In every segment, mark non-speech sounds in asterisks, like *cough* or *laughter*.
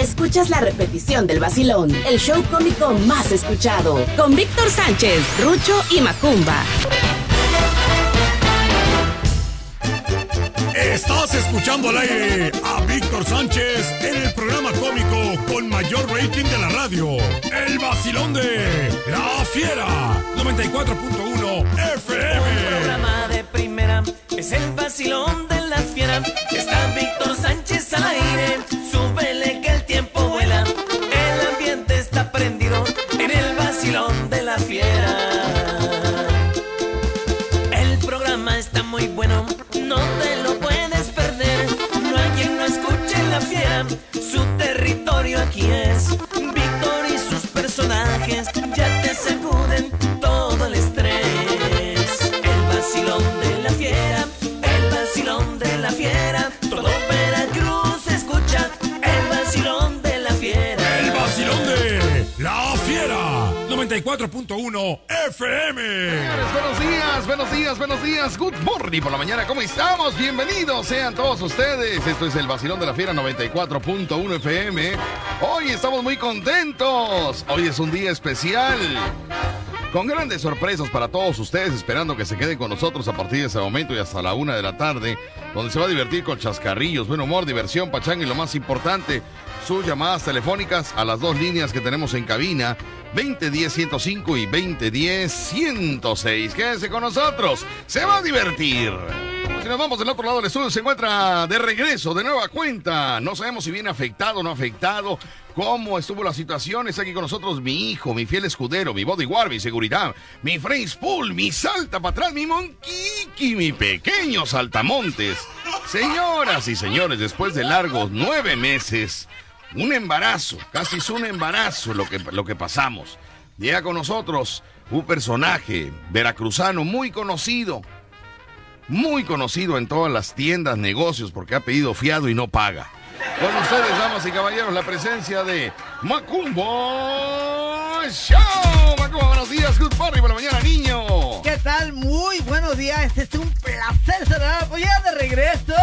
escuchas la repetición del vacilón, el show cómico más escuchado, con Víctor Sánchez, Rucho y Macumba. Estás escuchando al aire a Víctor Sánchez en el programa cómico con mayor rating de la radio, El vacilón de La Fiera, 94.1 FM. programa de primera es el vacilón de la fiera. Está Víctor Sánchez al aire. Vacilón de la fiera. El programa está muy bueno, no te lo 94.1 FM. Buenos días, buenos días, buenos días. Good morning por la mañana. ¿Cómo estamos? Bienvenidos sean todos ustedes. Esto es el Vacilón de la Fiera 94.1 FM. Hoy estamos muy contentos. Hoy es un día especial. Con grandes sorpresas para todos ustedes, esperando que se queden con nosotros a partir de ese momento y hasta la una de la tarde, donde se va a divertir con chascarrillos, buen humor, diversión, pachanga y lo más importante, sus llamadas telefónicas a las dos líneas que tenemos en cabina, 2010-105 y 2010-106. Quédense con nosotros, se va a divertir. Si nos vamos del otro lado del estudio, se encuentra de regreso, de nueva cuenta. No sabemos si viene afectado o no afectado. ¿Cómo estuvo la situación? Está aquí con nosotros mi hijo, mi fiel escudero, mi bodyguard, mi seguridad, mi Frames Pool, mi salta para atrás, mi Monkiki, mi pequeño saltamontes. Señoras y señores, después de largos nueve meses, un embarazo, casi es un embarazo lo que, lo que pasamos. Llega con nosotros un personaje veracruzano muy conocido, muy conocido en todas las tiendas, negocios, porque ha pedido fiado y no paga. Con ustedes, damas y caballeros, la presencia de Macumbo Show. Macumbo, buenos días, good morning por la mañana, niño. ¿Qué tal? Muy buenos días. Este es un placer saludar. Pues ya de regreso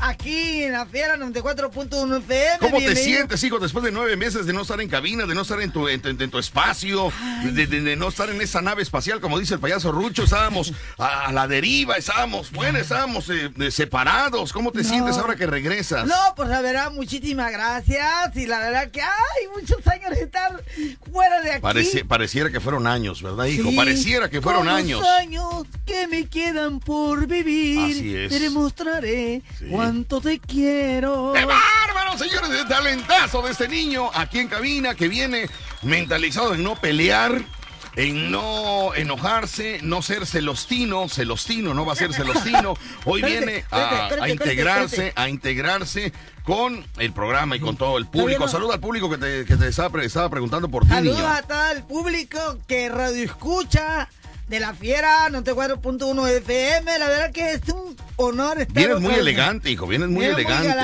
aquí en la Fiera 94.1 FM. ¿Cómo te Bienvenido. sientes, hijo, después de nueve meses de no estar en cabina, de no estar en tu, en, tu- en tu espacio, de, de- de no estar en esa nave espacial, como dice el payaso Rucho? Estábamos a, a la deriva, estábamos, bueno, estábamos eh, eh, separados. ¿Cómo te sientes ahora que regresas? No, pues la verdad, muchísimas gracias. Y la verdad que hay muchos años de estar fuera de aquí. Pareci- pareciera que fueron años, ¿verdad, hijo? Sí, Pareciera que fueron con años. años que me quedan por vivir. Así es. Te demostraré Sí. Cuánto te quiero. ¡Qué bárbaro, señores! De talentazo de este niño aquí en cabina que viene mentalizado en no pelear, en no enojarse, no ser celostino. Celostino, no va a ser celostino. Hoy viene a, a integrarse, a integrarse con el programa y con todo el público. Saluda al público que te, que te estaba, estaba preguntando por ti, Saludos a todo el público que radio escucha de la fiera 94.1 FM. La verdad que es un honor estar Vienes muy elegante, hijo, vienes muy Vienes elegante.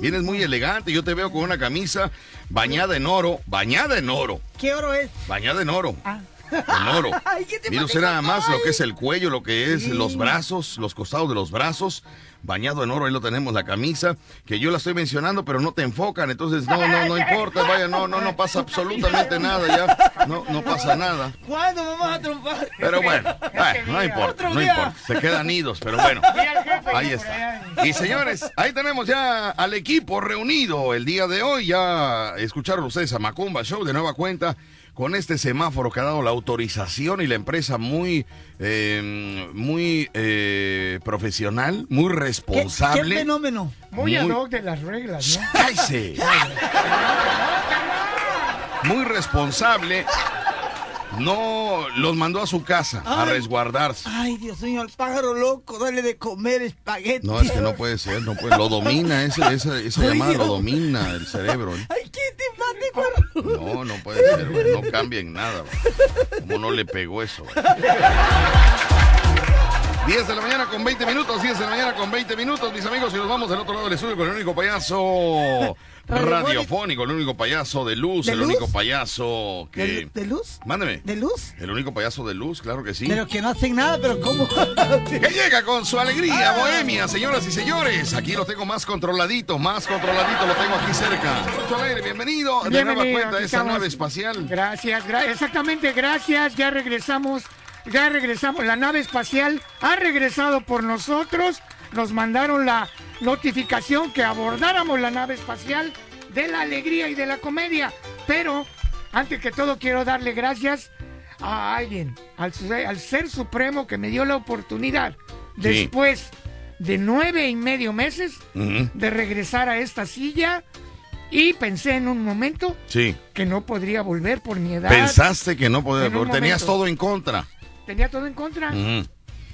vienes muy elegante. Yo te veo con una camisa bañada en oro, bañada en oro, ¿Qué oro es? bañada en oro. En oro. *laughs* Ay, ¿qué te Mira usted nada más lo que es el cuello, lo que es Sí. los brazos, los costados de los brazos, bañado en oro, ahí lo tenemos, la camisa, que yo la estoy mencionando, pero no te enfocan, entonces no, no, no importa, vaya, no, no, no pasa absolutamente nada ya, no, no pasa nada. ¿Cuándo vamos a triunfar? Pero bueno, *laughs* bueno, no importa, no importa, se quedan nidos, pero bueno, *laughs* ahí está. Y señores, ahí tenemos ya al equipo reunido el día de hoy, ya escucharon ustedes a Macumba Show de nueva cuenta con este semáforo que ha dado la autorización y la empresa muy, eh, muy eh, profesional, muy ¿Qué, qué responsable. fenómeno? Muy, Muy- ad hoc de las reglas, ¿no? ¡Cállese! *laughs* Muy responsable. No los mandó a su casa a resguardarse. Ay, Dios mío, al pájaro loco, dale de comer espagueti. No, es que no puede ser, no puede. Lo domina, ese, esa, esa llamada lo domina el cerebro. ¿eh? Ay, ¿qué cuerno? No, no puede ser, güey, no cambia en nada. güey. Como no le pegó eso. güey. 10 de la mañana con 20 minutos, 10 de la mañana con 20 minutos, mis amigos, y nos vamos del otro lado del estudio con el único payaso radiofónico, el único payaso de luz, ¿De el luz? único payaso que... ¿De, de luz? Mándeme. ¿De luz? El único payaso de luz, claro que sí. Pero que no hacen nada, pero ¿cómo? *laughs* Que llega con su alegría, Ah. bohemia, señoras y señores. Aquí lo tengo más controladito, más controladito, lo tengo aquí cerca. Mucho alegre, bienvenido. De nueva Bienvenido, cuenta estamos. nave espacial. Gracias, gra- exactamente, gracias. Ya regresamos, ya regresamos. La nave espacial ha regresado por nosotros. Nos mandaron la notificación que abordáramos la nave espacial de la alegría y de la comedia. Pero, antes que todo, quiero darle gracias a alguien, al, ser supremo que me dio la oportunidad, después de nueve y medio meses, de regresar a esta silla. Y pensé en un momento Sí. que no podría volver por mi edad. Pensaste que no podía, un tenías todo en contra. Tenía todo en contra.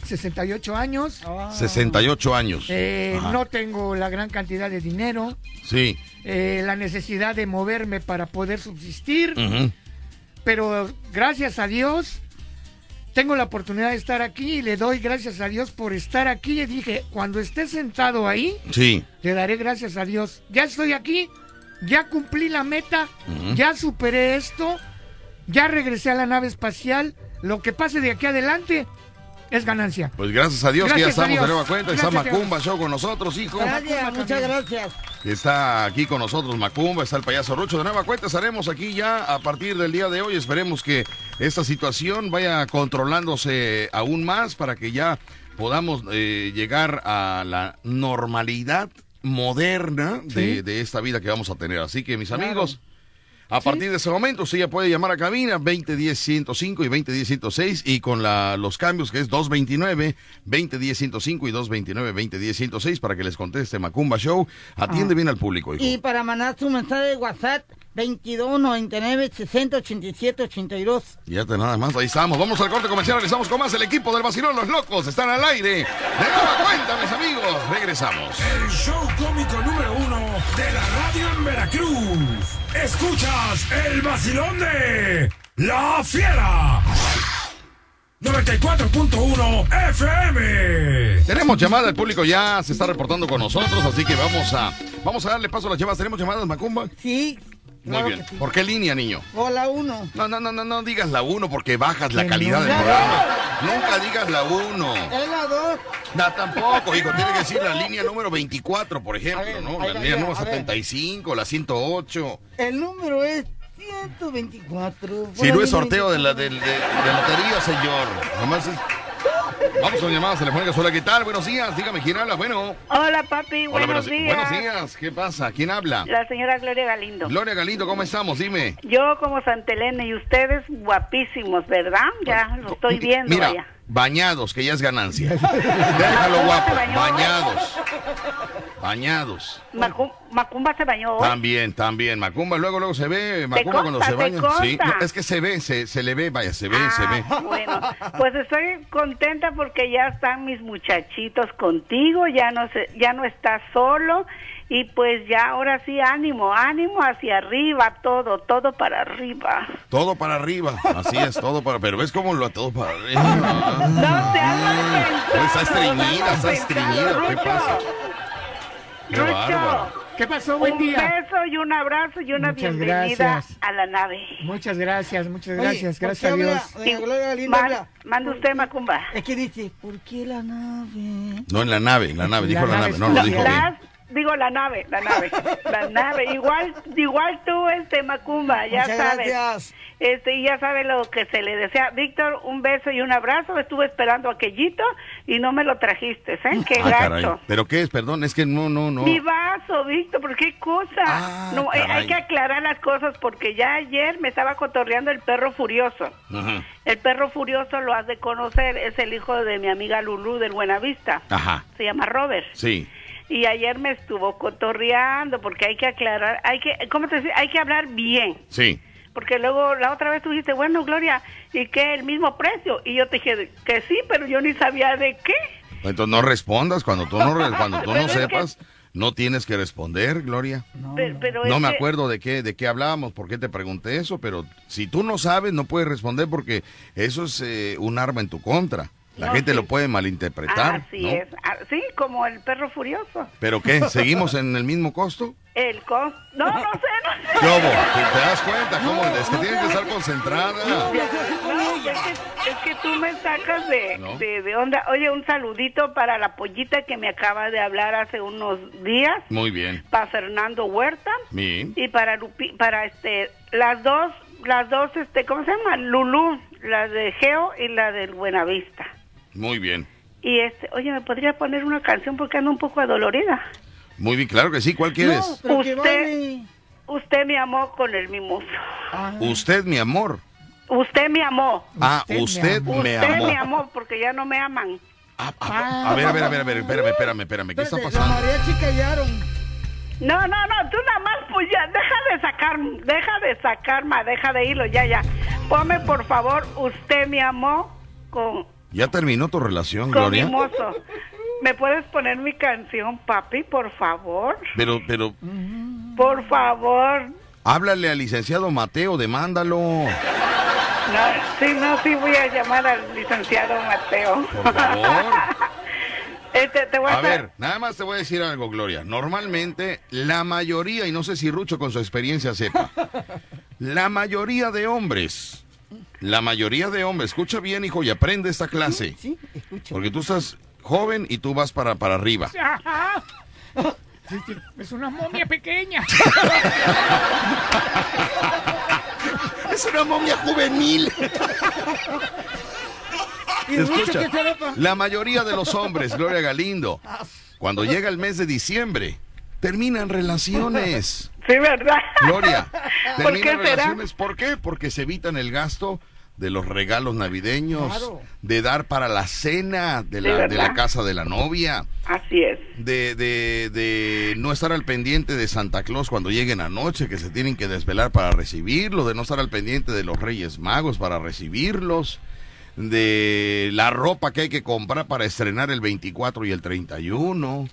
68 años. 68 años. Eh, no tengo la gran cantidad de dinero. Sí. eh, la necesidad de moverme para poder subsistir. Pero gracias a Dios tengo la oportunidad de estar aquí y le doy gracias a Dios por estar aquí. Y dije, cuando esté sentado ahí, Sí. le daré gracias a Dios. Ya estoy aquí, ya cumplí la meta, ya superé esto, ya regresé a la nave espacial. Lo que pase de aquí adelante es ganancia. Pues gracias a Dios que ya estamos de nueva cuenta. Está Gracias Macumba Show con nosotros, hijo. Gracias, muchas gracias. Está aquí con nosotros Macumba, está el payaso Rucho. De nueva cuenta estaremos aquí ya a partir del día de hoy. Esperemos que esta situación vaya controlándose aún más para que ya podamos eh, llegar a la normalidad moderna de, Sí. de esta vida que vamos a tener. Así que mis amigos, a partir de ese momento usted ya puede llamar a cabina 2010-105 y 2010-106 y con la, los cambios que es 229, 2010-105 y 229-2010-106 para que les conteste Macumba Show. Atiende bien al público, hijo. Y para mandar su mensaje de WhatsApp, 22 99 60 87 82. Ya te nada más, ahí estamos. Vamos al corte comercial, regresamos con más. El equipo del Vacilón, los locos, están al aire. De nueva cuenta, mis amigos. Regresamos. El show cómico número uno de la radio en Veracruz. Escuchas el vacilón de La Fiera. 94.1 FM. Tenemos llamada, el público ya se está reportando con nosotros, así que vamos a vamos a darle paso a las llamadas. ¿Tenemos llamadas, Macumba? Sí. Muy claro bien. sí. ¿Por qué línea, niño? Hola, uno. No, no, no, no, no digas la 1 porque bajas la calidad no. del programa. Nunca digas la 1. Es la 2. No, tampoco, hijo. Tiene que decir la línea número 24, por ejemplo, ver, ¿no? La línea número a ver. 75, la 108. El número es 124. Si no es sorteo de la de, de- de lotería, señor. Nomás es- Vamos con llamadas telefónicas. Hola, ¿qué tal? Buenos días. Dígame, ¿quién habla? Bueno. Hola papi, Hola, buenos días. Buenos días. ¿Qué pasa? ¿Quién habla? La señora Gloria Galindo. Gloria Galindo, ¿cómo estamos? Dime. Yo como Santa Elena y ustedes guapísimos, ¿verdad? Ya lo estoy viendo, Mira, vaya. bañados, que ya es ganancia. *laughs* Déjalo guapo. Bañados. Bañados. Macu- Macumba se bañó hoy. También, también. Macumba luego, luego se ve. Macumba cuando consta, se te baña. Sí, consta. no, es que se ve, se, se le ve, vaya, se ve, se ve. Ah, bueno, pues estoy contenta porque ya están mis muchachitos contigo, ya no se, ya no estás solo y pues ya ahora sí ánimo, ánimo hacia arriba, todo, todo para arriba. Todo para arriba. Así es, todo para. Pero ves cómo lo todo para arriba. No te hagas Pues está estreñida, está estreñida. ¿Qué pasa? Qué Rucho, bárbaro. ¿Qué pasó? Buen un día. beso y un abrazo y una Muchas bienvenida gracias. a la nave. Muchas gracias, muchas Oye, gracias, ¿por gracias a Dios. habla? Doña Gloria Galindo Ma- habla. manda usted, Macumba. Es que dice, ¿por qué la nave? No, en la nave, la nave, dijo La la, nave nave, no lo dijo bien. Digo la nave, la nave, la nave. Igual, igual tú, este Macumba, ya Muchas sabes. gracias. Este, y ya sabe lo que se le desea. Víctor, un beso y un abrazo. Estuve esperando aquellito y no me lo trajiste, ¿eh? Qué Ah, caray. gacho. ¿Pero qué es? Perdón, es que no, no, no. Mi vaso, Víctor, ¿por qué cosa? Ah, no, eh, hay que aclarar las cosas porque ya ayer me estaba cotorreando el perro furioso. Ajá. El perro furioso lo has de conocer, es el hijo de mi amiga Lulú del Buenavista. Ajá. Se llama Robert. Sí. Y ayer me estuvo cotorreando porque hay que aclarar, hay que, ¿cómo te decía? Hay que hablar bien. Sí. Porque luego la otra vez tú dijiste, bueno, Gloria, ¿y qué? ¿El mismo precio? Y yo te dije que sí, pero yo ni sabía de qué. Entonces no respondas cuando tú no, re- *laughs* cuando tú no que- sepas. No tienes que responder, Gloria. Pero, pero No me que- acuerdo de qué, de qué hablábamos, por qué te pregunté eso, pero si tú no sabes, no puedes responder porque eso es eh, un arma en tu contra. La No, gente sí. lo puede malinterpretar, Así ¿no? es. Ah, Sí, como el perro furioso. ¿Pero qué? ¿Seguimos en el mismo costo? El cos... No, no sé, no. *laughs* ¿Te, das cuenta? ¿Cómo? Es que tienes que estar concentrada. No, es que, es que tú me sacas de, de, de onda. Oye, un saludito para la pollita que me acaba de hablar hace unos días, Muy bien. para Fernando Huerta Mi. y para Lupi, para este las dos, las dos, este, ¿cómo se llama? Lulú, la de Geo y la del Buenavista. Muy bien. Y este, oye, ¿me podría poner una canción porque ando un poco adolorida? Muy bien, claro que sí. ¿Cuál quieres? No, pero que Usted-. Usted me amó con el mimoso. Ah, Usted, mi amor. Usted me amó. Ah, Usted me usted amó. Usted me amó porque ya no me aman. Ah, ah, a ver, a ver, a ver, a ver, espérame, espérame, espérame. ¿Qué está pasando? mariachi callaron. No, no, no, tú nada más, pues ya, deja de sacar, deja de sacar, ma, deja de hilo, ya, ya. Ponme, por favor, usted me amó con, ¿Ya terminó tu relación, con mi Gloria? mozo. ¿Me puedes poner mi canción, papi, por favor? Pero, pero, Por favor. háblale al licenciado Mateo, demándalo. No, sí, no, sí voy a llamar al licenciado Mateo. Por favor. *laughs* Este, te voy a, A hacer- ver, nada más te voy a decir algo, Gloria. Normalmente, la mayoría, y no sé si Rucho con su experiencia sepa, la mayoría de hombres, la mayoría de hombres, escucha bien, hijo, y aprende esta clase. Sí, escucha. Porque tú estás joven y tú vas para, para arriba. *laughs* Ajá. Es una momia pequeña. *laughs* Es una momia juvenil. ¿Y Rucho Escucha, la mayoría de los hombres, Gloria Galindo, cuando llega el mes de diciembre, terminan relaciones. Sí, ¿verdad? Gloria, *laughs* ¿Por qué será? relaciones. ¿Por qué? Porque se evitan el gasto de los regalos navideños, Claro. de dar para la cena de Sí, la, de la casa de la novia, Así es. de, de, de no estar al pendiente de Santa Claus cuando lleguen anoche, que se tienen que desvelar para recibirlo, de no estar al pendiente de los Reyes Magos para recibirlos, de la ropa que hay que comprar para estrenar el 24 y el 31,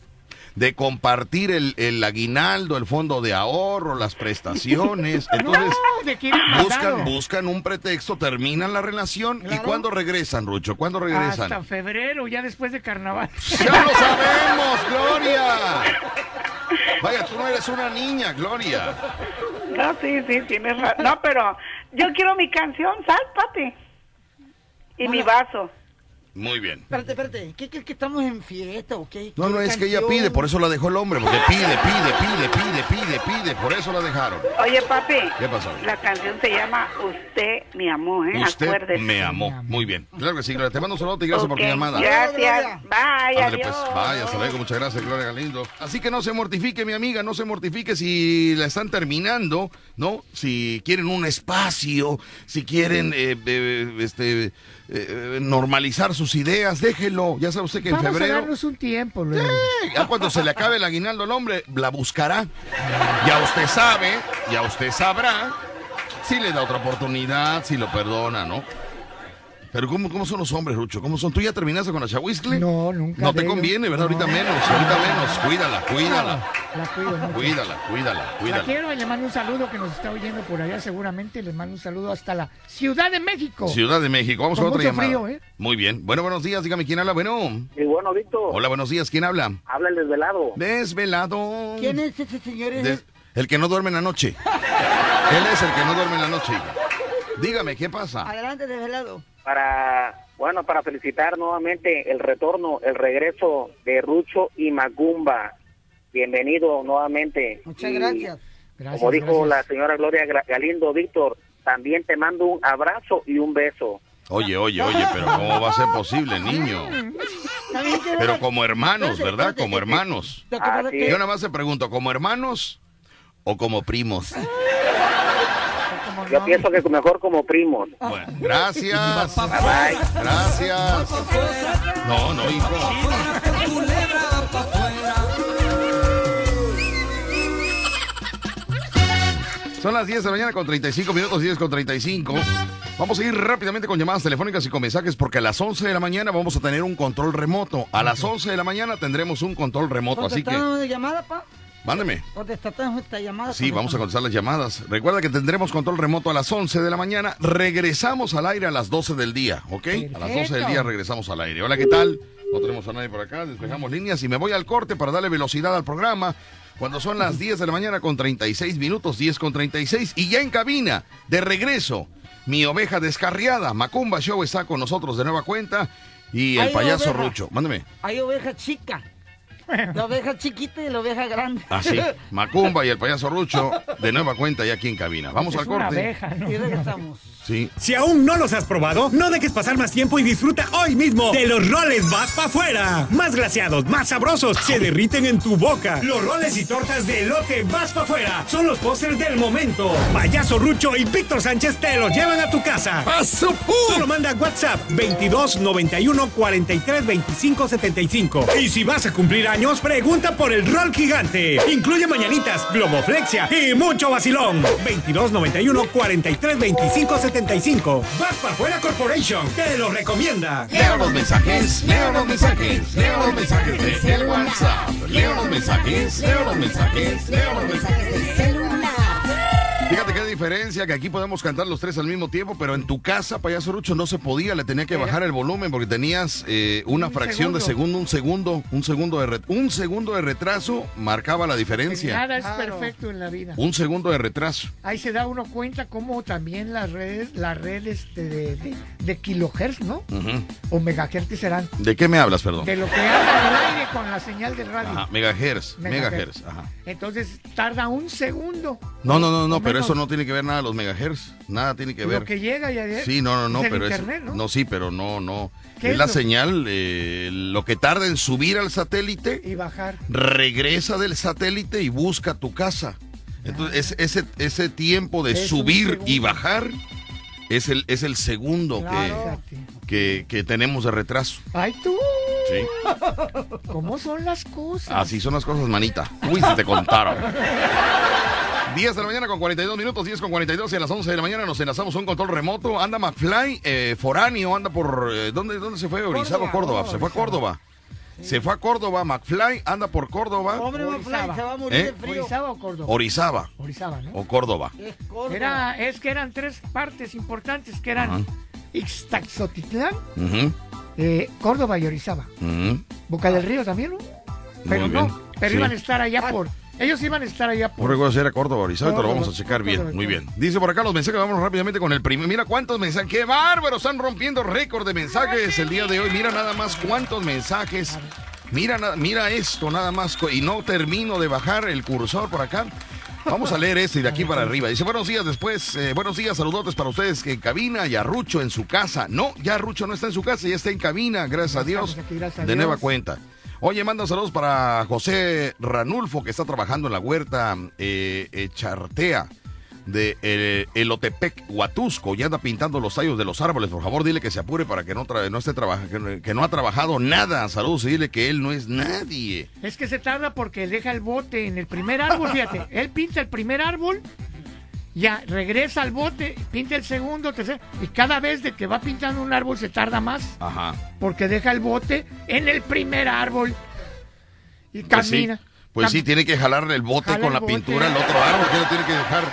de compartir el, el aguinaldo, el fondo de ahorro, las prestaciones. *laughs* Entonces, No, buscan, buscan un pretexto, terminan la relación y. ¿cuándo regresan, Rucho? ¿Cuándo regresan? Hasta febrero, ya después de carnaval. *laughs* ¡Ya lo sabemos, Gloria! *laughs* Vaya, tú no eres una niña, Gloria. No, sí, sí, tienes razón. No, pero yo quiero mi canción, sal, papi. Y mi vaso. Muy bien. Espérate, espérate. ¿Qué crees que estamos en fiesta o qué? No, no, ¿Qué es que ella pide, por eso la dejó el hombre, porque pide, pide, pide, pide, pide, pide, por eso la dejaron. Oye, papi. ¿Qué pasó? La canción se llama Usted me amó, ¿eh? Usted Acuérdese. me amó. Muy bien. Claro que sí, Gloria. Te mando un saludo y gracias por tu llamada. Gracias. Bye, Ándale, adiós. pues, vaya, hasta luego, muchas gracias, Gloria Galindo. Así que no se mortifique, mi amiga, no se mortifique si la están terminando, ¿no? Si quieren un espacio, si quieren eh, eh, este, eh, normalizar sus ideas, déjelo. Ya sabe usted que en a febrero, darnos un tiempo, luego. ya cuando se le acabe el aguinaldo al hombre, la buscará. Ya usted sabe, ya usted sabrá si le da otra oportunidad, si lo perdona, ¿no? Pero ¿cómo, cómo son los hombres, Rucho? ¿Cómo son? ¿Tú ya terminaste con la chahuiscle? No, nunca. No te conviene, ¿verdad? Ahorita No. menos, ahorita menos. Cuídala, cuídala, La cuido mucho. cuídala, cuídala, La cuídala. quiero y le mando un saludo que nos está oyendo por allá seguramente. Les mando un saludo hasta la Ciudad de México. Ciudad de México, vamos Con a otra mucho llamada. frío, ¿eh? Muy bien. Bueno, buenos días, dígame quién habla. Bueno. Y bueno, Víctor, Hola, buenos días, ¿quién habla? habla el desvelado. Desvelado. ¿Quién es ese señor? De- el que no duerme en la noche. *laughs* Él es el que no duerme en la noche. Dígame, ¿qué pasa? Adelante, desvelado. Para, bueno, para felicitar nuevamente el retorno, el regreso de Rucho y Magumba. Bienvenido nuevamente. Muchas Y gracias. Gracias, como dijo gracias. la señora Gloria Galindo, Víctor, también te mando un abrazo y un beso. Oye, oye, oye, pero ¿cómo va a ser posible, niño? Pero como hermanos, ¿verdad? Como eh, hermanos. Así que- Yo nada más te pregunto, ¿como hermanos o como primos? *laughs* Yo no. pienso que mejor como primos. Bueno, gracias. Bye bye. Gracias. No, no, hijo. Son las 10 de la mañana con 35 minutos, 10 con 35. Vamos a ir rápidamente con llamadas telefónicas y con mensajes porque a las 11 de la mañana vamos a tener un control remoto. A las 11 de la mañana tendremos un control remoto, así que ¿Contestaron de llamada, pa? Mándeme. Contestamos esta llamada. Sí, vamos a contestar las llamadas. Recuerda que tendremos control remoto a las 11 de la mañana. Regresamos al aire a las 12 del día, ¿ok? A las 12 del día regresamos al aire. Hola, ¿qué tal? No tenemos a nadie por acá, despejamos líneas y me voy al corte para darle velocidad al programa. Cuando son las 10 de la mañana con 36 minutos, 10 con 36, y ya en cabina, de regreso, mi oveja descarriada, Macumba Show está con nosotros de nueva cuenta, y el Hay payaso oveja. Rucho. Mándeme. Hay oveja chica. La oveja chiquita y la oveja grande. Así, Macumba y el payaso Rucho, de nueva cuenta ya aquí en cabina. Vamos Es al una corte. abeja, ¿no? Y regresamos. Sí. Si aún no los has probado, no dejes pasar más tiempo y disfruta hoy mismo de los roles vas pa' afuera. Más glaseados, más sabrosos, se derriten en tu boca. Los roles y tortas de elote vas pa' afuera son los pósters del momento. Payaso Rucho y Víctor Sánchez te los llevan a tu casa. Solo manda WhatsApp 22 91 43 25 75. Y si vas a cumplir años, pregunta por el rol gigante. Incluye mañanitas, globoflexia y mucho vacilón. 22 91 43 25 75. Vas para afuera Corporation. Te lo recomienda. Leo los mensajes, leo los mensajes, leo los mensajes del WhatsApp. Leo los mensajes, leo los mensajes, leo los mensajes. Fíjate qué diferencia, que aquí podemos cantar los tres al mismo tiempo, pero en tu casa, payaso Rucho, no se podía, le tenía que bajar el volumen porque tenías eh, una Un fracción de segundo, un segundo, un segundo de re- un segundo de retraso marcaba la diferencia. Nada es Claro. perfecto en la vida. Un segundo de retraso. Ahí se da uno cuenta cómo también las redes, las redes de, de, de- de kilohertz, ¿no? O megahertz que serán. ¿De qué me hablas, perdón? De lo que anda en el aire con la señal del radio. Ajá, megahertz, Megahertz. megahertz, ajá. Entonces tarda un segundo. No, no, no, no, O pero eso no tiene que ver nada los megahertz, nada tiene que ver. Lo que llega ya Sí, no, no, no, es pero internet, es, ¿no? ¿no? sí, pero no, no. ¿Qué Es es la lo- señal, eh, lo que tarda en subir al satélite, Y bajar. regresa del satélite y busca tu casa. Entonces, es- ese, ese tiempo de Es subir y bajar es el, es el segundo Claro. que, que, que tenemos de retraso. Ay, tú. Sí. ¿Cómo son las cosas? Así son las cosas, manita. Uy, se te contaron. *laughs* 10 de la mañana con 42 minutos, 10 con 42 y a las 11 de la mañana nos enlazamos a un control remoto. Anda McFly, eh, foráneo, anda por... eh, ¿dónde, ¿Dónde se fue? Orizaba, Córdoba. Se fue a Córdoba. Se fue a Córdoba, McFly, anda por Córdoba. Hombre, Orizaba. Mafly, se va a morir ¿Eh? de frío. ¿Orizaba o Córdoba? Orizaba Orizaba, ¿no? o Córdoba. Es Córdoba. Era, es que eran tres partes importantes que eran Ajá. Ixtaxotitlán, Ujú, eh, Córdoba y Orizaba. ujú. Boca del Río también, ¿no? Pero no, pero sí. iban a estar allá por... Ellos iban a estar allá por... recuerdo si era Córdoba Orizaba, te lo Córdoba, vamos a checar bien. Córdoba, Muy Córdoba. bien. Dice por acá los mensajes, vamos rápidamente con el primer. Mira cuántos mensajes. ¡Qué bárbaro! Están rompiendo récord de mensajes el día de hoy. Mira nada más cuántos mensajes. Mira, mira esto nada más. Y no termino de bajar el cursor por acá. Vamos a leer este de aquí para arriba. Dice, buenos días después, eh, buenos días, saludotes para ustedes que en cabina y a Rucho en su casa. No, ya Rucho no está en su casa, ya está en cabina, gracias a Dios, aquí, gracias a de Dios. nueva cuenta. Oye, manda saludos para José Ranulfo, que está trabajando en la huerta eh, Chartea de eh, Elotepec, Huatusco, y anda pintando los tallos de los árboles. Por favor, dile que se apure para que no, tra- no esté trabajando, que, no- que no ha trabajado nada. Saludos y dile que él no es nadie. Es que se tarda porque deja el bote en el primer árbol, fíjate. *laughs* Él pinta el primer árbol, ya regresa al bote, pinta el segundo, tercero, y cada vez de que va pintando un árbol se tarda más, Ajá. porque deja el bote en el primer árbol y Pues sí, camina. pues Cam- sí, tiene que jalarle el bote Jala con el la bote. pintura al otro árbol. que tiene que dejar?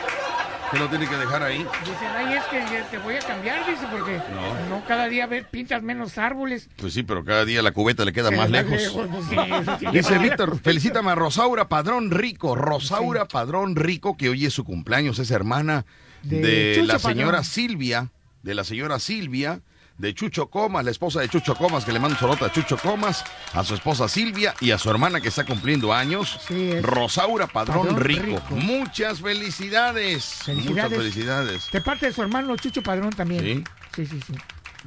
Que lo tiene que dejar ahí? Dicen, ay, es que te voy a cambiar, dice, porque No. no, cada día ve- pintas menos árboles. Pues sí, pero cada día la cubeta le queda más lejos. lejos, pues *laughs* Dice. Víctor, felicítame a Rosaura Padrón Rico. Rosaura Padrón Rico, que hoy es su cumpleaños, es hermana de, la señora. Silvia, de la señora Silvia, de Chucho Comas, la esposa de Chucho Comas, que le mando un a Chucho Comas, a su esposa Silvia y a su hermana que está cumpliendo años, Sí. Rosaura Padrón, Padrón Rico. Rico. Muchas felicidades. Felicidades. Muchas felicidades. De parte de su hermano Chucho Padrón también. Sí. Sí, sí, sí.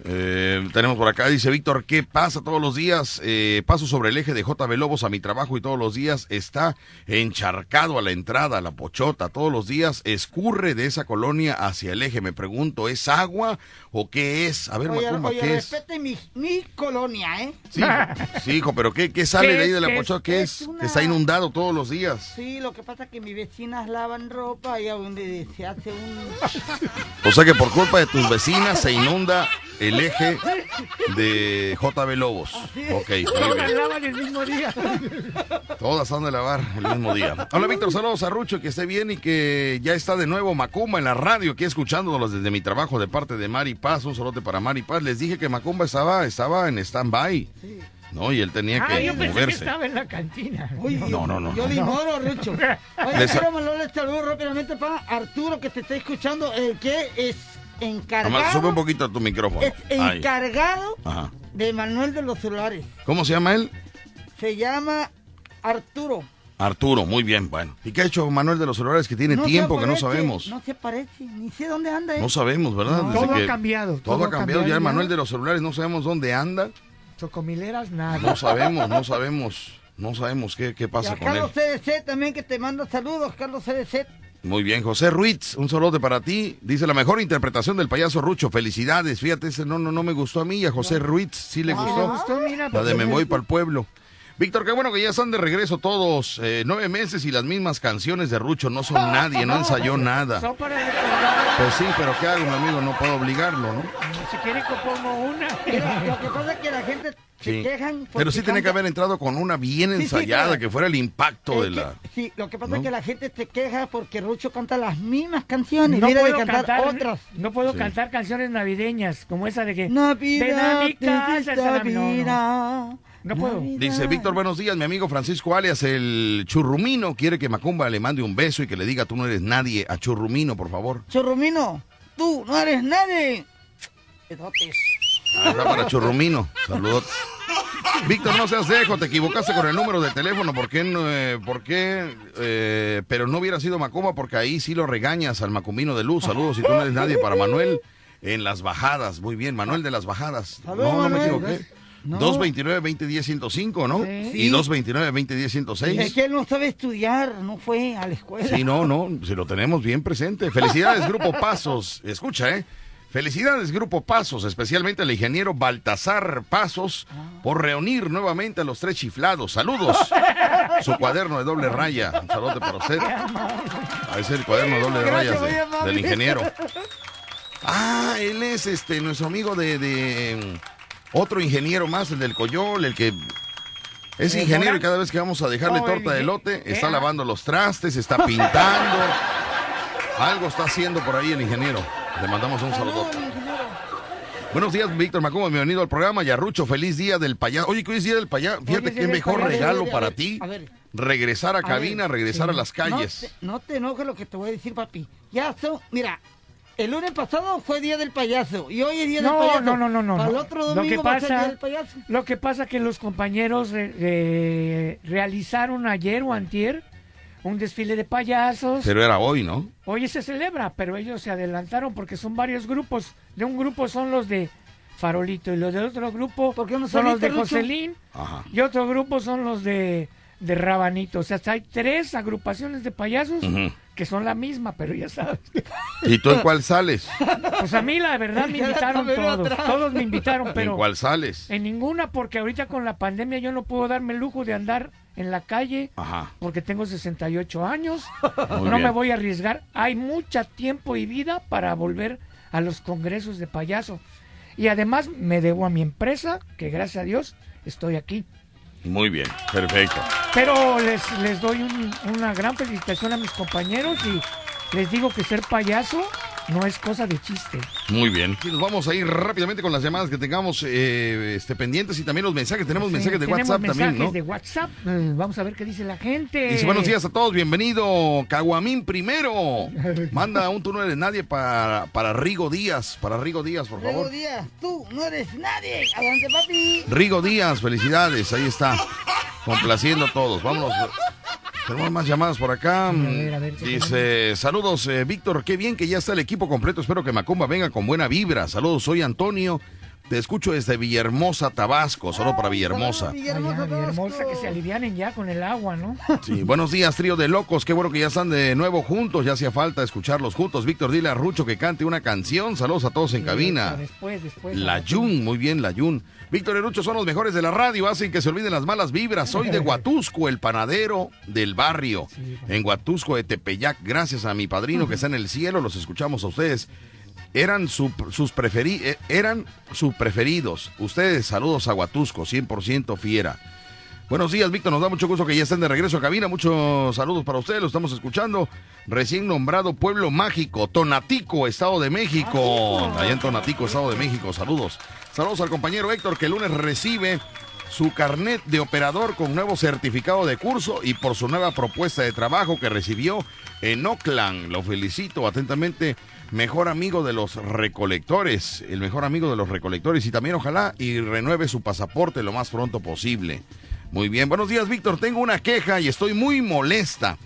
Eh, tenemos por acá, dice Víctor, ¿qué pasa todos los días? Eh, paso sobre el eje de JB Lobos a mi trabajo y todos los días está encharcado a la entrada, a la pochota. Todos los días escurre de esa colonia hacia el eje. Me pregunto, ¿es agua o qué es? A ver, Oye, Macumba, oye, ¿qué es? respete mi, mi colonia, ¿eh? Sí, sí, hijo, pero ¿qué, qué sale ¿Qué de ahí de la pochota? ¿Qué Es es? una- Que está inundado todos los días. Sí, lo que pasa es que mis vecinas lavan ropa y a donde se hace un... O sea que por culpa de tus vecinas se inunda el eje de JB Lobos. Ok, Todas bien. lavan el mismo día. Todas han de lavar el mismo día. Hola, Víctor, saludos a Rucho, que esté bien y que ya está de nuevo Macumba en la radio, aquí escuchándolos desde mi trabajo de parte de Mari Paz. Un saludo para Mari Paz. Les dije que Macumba estaba, estaba en stand-by. No, y él tenía Ah, que yo pensé que moverse. estaba en la cantina. Uy, No, no, no. Yo le ignoro, Rucho. Oye, Les- quiero mandarle saludo rápidamente para Arturo, que te está escuchando, el que es encargado. Nomás sube un poquito tu micrófono. Es encargado Ajá. de Manuel de los celulares. ¿Cómo se llama él? Se llama Arturo. Arturo, muy bien, bueno. ¿Y qué ha hecho Manuel de los celulares que tiene No tiempo que no sabemos? No se parece, ni sé dónde anda. ¿eh? No sabemos, ¿verdad? No, todo ha cambiado, Todo, ha cambiado. Ya el Manuel de los celulares no sabemos dónde anda. Chocomileras, nada. No sabemos, no sabemos. No sabemos qué, qué Y pasa a con él. Carlos CDC también que te manda saludos, Carlos CDC. Muy bien, José Ruiz, un saludo para ti. Dice la mejor interpretación del payaso Rucho. Felicidades. Fíjate, ese no, no, no me gustó a mí. y A José Ruiz sí le gustó. ¿le gustó? Mira, La de Me voy para el pueblo. Víctor, qué bueno que ya están de regreso todos. eh, nueve meses y las mismas canciones de Rucho. No son nadie, no *laughs* ensayó nada. Son para recordar. Pues sí, pero ¿qué hago, mi amigo? No puedo obligarlo, ¿no? Si quiere compongo una. *laughs* Lo que pasa es que la gente se Sí. Pero sí tenía que haber entrado con una bien Sí, sí, ensayada, que fuera el impacto de la... sí, lo que pasa ¿no? es que la gente se queja porque Rucho canta las mismas canciones. No de puedo cantar, cantar, otras. no puedo Sí. cantar canciones navideñas como esa de que Navidad, ven a mi casa, no. No puedo. Navidad. Dice Víctor, buenos días, mi amigo Francisco alias el Churrumino quiere que Macumba le mande un beso y que le diga tú no eres nadie a Churrumino, por favor. Chorromino, tú no eres nadie. Va para Churrumino, saludos. Víctor, no seas dejo, te equivocaste con el número de teléfono, ¿por qué? no, eh, ¿por qué? Eh, pero no hubiera sido Macumba porque ahí sí lo regañas al Macumbino de Luz. Saludos, y tú no eres nadie para Manuel en las bajadas. Muy bien, Manuel de las bajadas. No, no me equivoqué. No. 229-2010-105, ¿no? Sí. Y 229-2010-106. Es que él no sabe estudiar, no fue a la escuela. Sí, no, no, se lo tenemos bien presente. Felicidades, *laughs* Grupo Pasos. Escucha, ¿eh? Felicidades, Grupo Pasos, especialmente al ingeniero Baltasar Pasos, por reunir nuevamente a los tres chiflados. Saludos. Su cuaderno de doble raya. Un saludo para usted. A ese el cuaderno de doble Gracias, de- amable. del ingeniero. Ah, él es este nuestro amigo de, de, otro ingeniero más, el del Coyol, el que es ¿El ingeniero y cada vez que vamos a dejarle torta de elote, está ¿Eh? lavando los trastes, está pintando. Algo está haciendo por ahí el ingeniero. Le mandamos un saludo. Buenos días, Víctor Macumba, bienvenido al programa. Yarrucho, feliz día del payaso. Oye, que hoy es día del payaso. Fíjate qué mejor regalo para ti. a ver. Regresar a cabina, regresar a las calles. No te, no te enojes lo que te voy a decir, papi. Ya son, mira, el lunes pasado fue día del payaso y hoy es día del payaso. no, no, no, no. Para el no. otro Lo domingo que va a ser día pasa, del payaso. lo que pasa que los compañeros eh, eh, realizaron ayer o antier un desfile de payasos. Pero era hoy, ¿no? Hoy se celebra, pero ellos se adelantaron porque son varios grupos. De un grupo son los de Farolito y los del otro grupo ¿Por qué no son los de Lucho? Joselín Ajá. y otro grupo son los de, de Rabanito. O sea, hay tres agrupaciones de payasos Ujú. Que son la misma, pero ya sabes. ¿Y tú en cuál sales? Pues a mí la verdad me invitaron todos. atrás. Todos me invitaron, pero... ¿En cuál sales? En ninguna, porque ahorita con la pandemia yo no puedo darme el lujo de andar en la calle Ajá. porque tengo 68 años. Muy no me voy a arriesgar. Hay mucho tiempo y vida para volver a los congresos de payaso. Y además me debo a mi empresa, que gracias a Dios estoy aquí. Muy bien, perfecto. Pero les, les doy un- una gran felicitación a mis compañeros y les digo que ser payaso no es cosa de chiste. Muy bien. Y nos vamos a ir rápidamente con las llamadas que tengamos eh, este, pendientes y también los mensajes. Tenemos Sí, mensajes de tenemos WhatsApp mensajes también, ¿no? de WhatsApp. Eh, Vamos a ver qué dice la gente. Dice buenos días a todos, bienvenido Caguamín primero. *laughs* Manda un tú no eres nadie para, para Rigo Díaz, para Rigo Díaz, por favor. días, tú no eres nadie. Adelante, papi. Rigo Díaz, felicidades, ahí está. Complaciendo a todos. Vámonos. Tenemos más llamadas por acá. ver, a ver, ¿qué Dice, saludos, eh, Víctor, qué bien que ya está el equipo completo. Espero que Macumba venga con buena vibra. Saludos, soy Antonio. Te escucho desde Villahermosa, Tabasco. Solo para Villahermosa. Villahermosa, ya, Villahermosa, que se alivianen ya con el agua, ¿no? *laughs* Sí, buenos días, trío de locos. Qué bueno que ya están de nuevo juntos. Ya hacía falta escucharlos juntos. Víctor, dile a Rucho que cante una canción. Saludos a todos en cabina. Después, después. La Yun, muy bien, la Yun. Víctor y Rucho son los mejores de la radio, hacen que se olviden las malas vibras. Soy de *laughs* Huatusco, el panadero del barrio. En Huatusco de Tepeyac, gracias a mi padrino que está en el cielo, los escuchamos a ustedes eran, su- sus preferi- eh, eran sus preferidos. Ustedes, saludos a Huatusco, 100% fiera. Buenos días, Víctor. Nos da mucho gusto que ya estén de regreso a cabina. Muchos saludos para ustedes. Lo estamos escuchando. Recién nombrado Pueblo Mágico, Tonatico, Estado de México. Allá en Tonatico, Estado de México. Saludos. Saludos al compañero Héctor que el lunes recibe su carnet de operador con nuevo certificado de curso y por su nueva propuesta de trabajo que recibió en Oakland. Lo felicito atentamente. Mejor amigo de los recolectores, el mejor amigo de los recolectores y también ojalá y renueve su pasaporte lo más pronto posible. Muy bien, buenos días Víctor, tengo una queja y estoy muy molesta.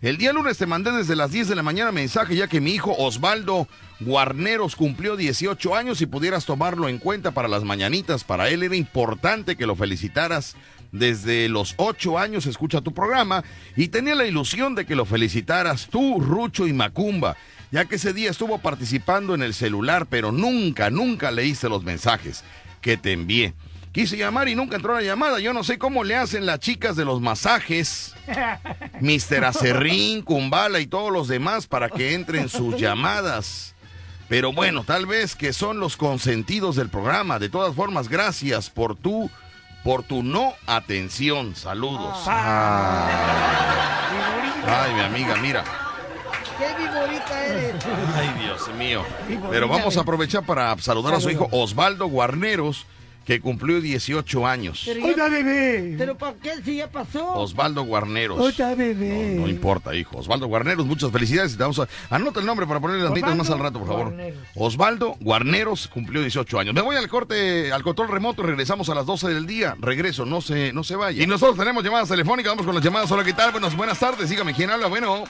El día lunes te mandé desde las 10 de la mañana mensaje ya que mi hijo Osvaldo Guarneros cumplió 18 años y pudieras tomarlo en cuenta para las mañanitas. Para él era importante que lo felicitaras. Desde los 8 años escucha tu programa y tenía la ilusión de que lo felicitaras tú, Rucho y Macumba, ya que ese día estuvo participando en el celular, pero nunca, nunca leíste los mensajes que te envié. Quise llamar y nunca entró la llamada. Yo no sé cómo le hacen las chicas de los masajes. *laughs* Mr. Acerrín, Kumbala y todos los demás para que entren sus llamadas. Pero bueno, tal vez que son los consentidos del programa. De todas formas, gracias por tu, por tu no atención. Saludos. Ah. Ay, mi amiga, mira. ¡Qué viborita eres! Ay, Dios mío. Pero vamos a aprovechar para saludar a su hijo Osvaldo Guarneros, que cumplió 18 años. Pero Otra bebé. ¿Pero para qué? Si ya pasó. Osvaldo Guarneros. Otra bebé. No importa, hijo. Osvaldo Guarneros, muchas felicidades. te vamos a... Anota el nombre para ponerle las mitas más al rato, por favor. Guarneros. Osvaldo Guarneros cumplió 18 años. Me voy al corte, al control remoto. Regresamos a las 12 del día. Regreso, no se, no se vaya. Y nosotros tenemos llamadas telefónicas. Vamos con las llamadas. Hola, ¿qué tal? Buenas, buenas tardes. Dígame, ¿quién habla? Bueno.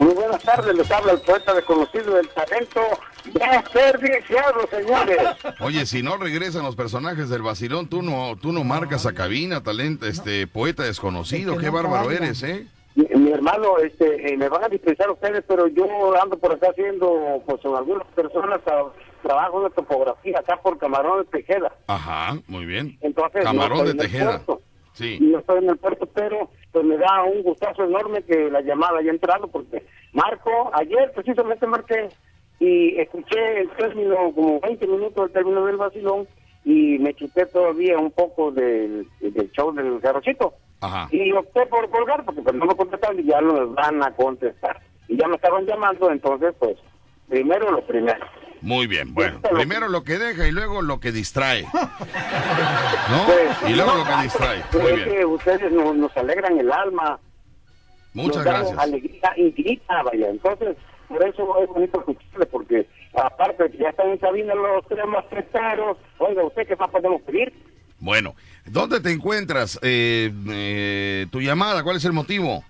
Muy buenas tardes, les habla el poeta desconocido del talento desperdiciado, señores. Oye, si no regresan los personajes del vacilón, tú no, tú no marcas a cabina, talento, este poeta desconocido. Que Qué no bárbaro eres, ¿eh? Mi, mi hermano, este, eh, me van a dispensar ustedes, pero yo ando por acá haciendo, pues, con algunas personas a- trabajo de topografía acá por Camarón de Tejeda. Ajá, muy bien. Entonces, Camarón no de Tejeda. puerto. Sí. No estoy en el puerto, pero pues me da un gustazo enorme que la llamada haya entrado, porque Marco, ayer precisamente marqué y escuché el término, como 20 minutos del término del vacilón, y me chuté todavía un poco del, del show del garrochito. Ajá. Y opté por colgar, porque pues no me contestaron y ya me van a contestar. Y ya me estaban llamando, entonces, pues, primero lo primero. Muy bien, bueno, primero lo que deja y luego lo que distrae. *laughs* ¿No? Pues, Y luego no, lo que distrae. Muy es bien. que ustedes nos, nos alegran el alma, Muchas nos dan gracias. alegría infinita, vaya. Entonces, por eso es bonito escucharle, porque aparte que ya están en cabina los tres más prestados, oiga, ¿usted qué más podemos pedir? Bueno, ¿dónde te encuentras? Eh, eh, tu llamada, ¿cuál es el motivo?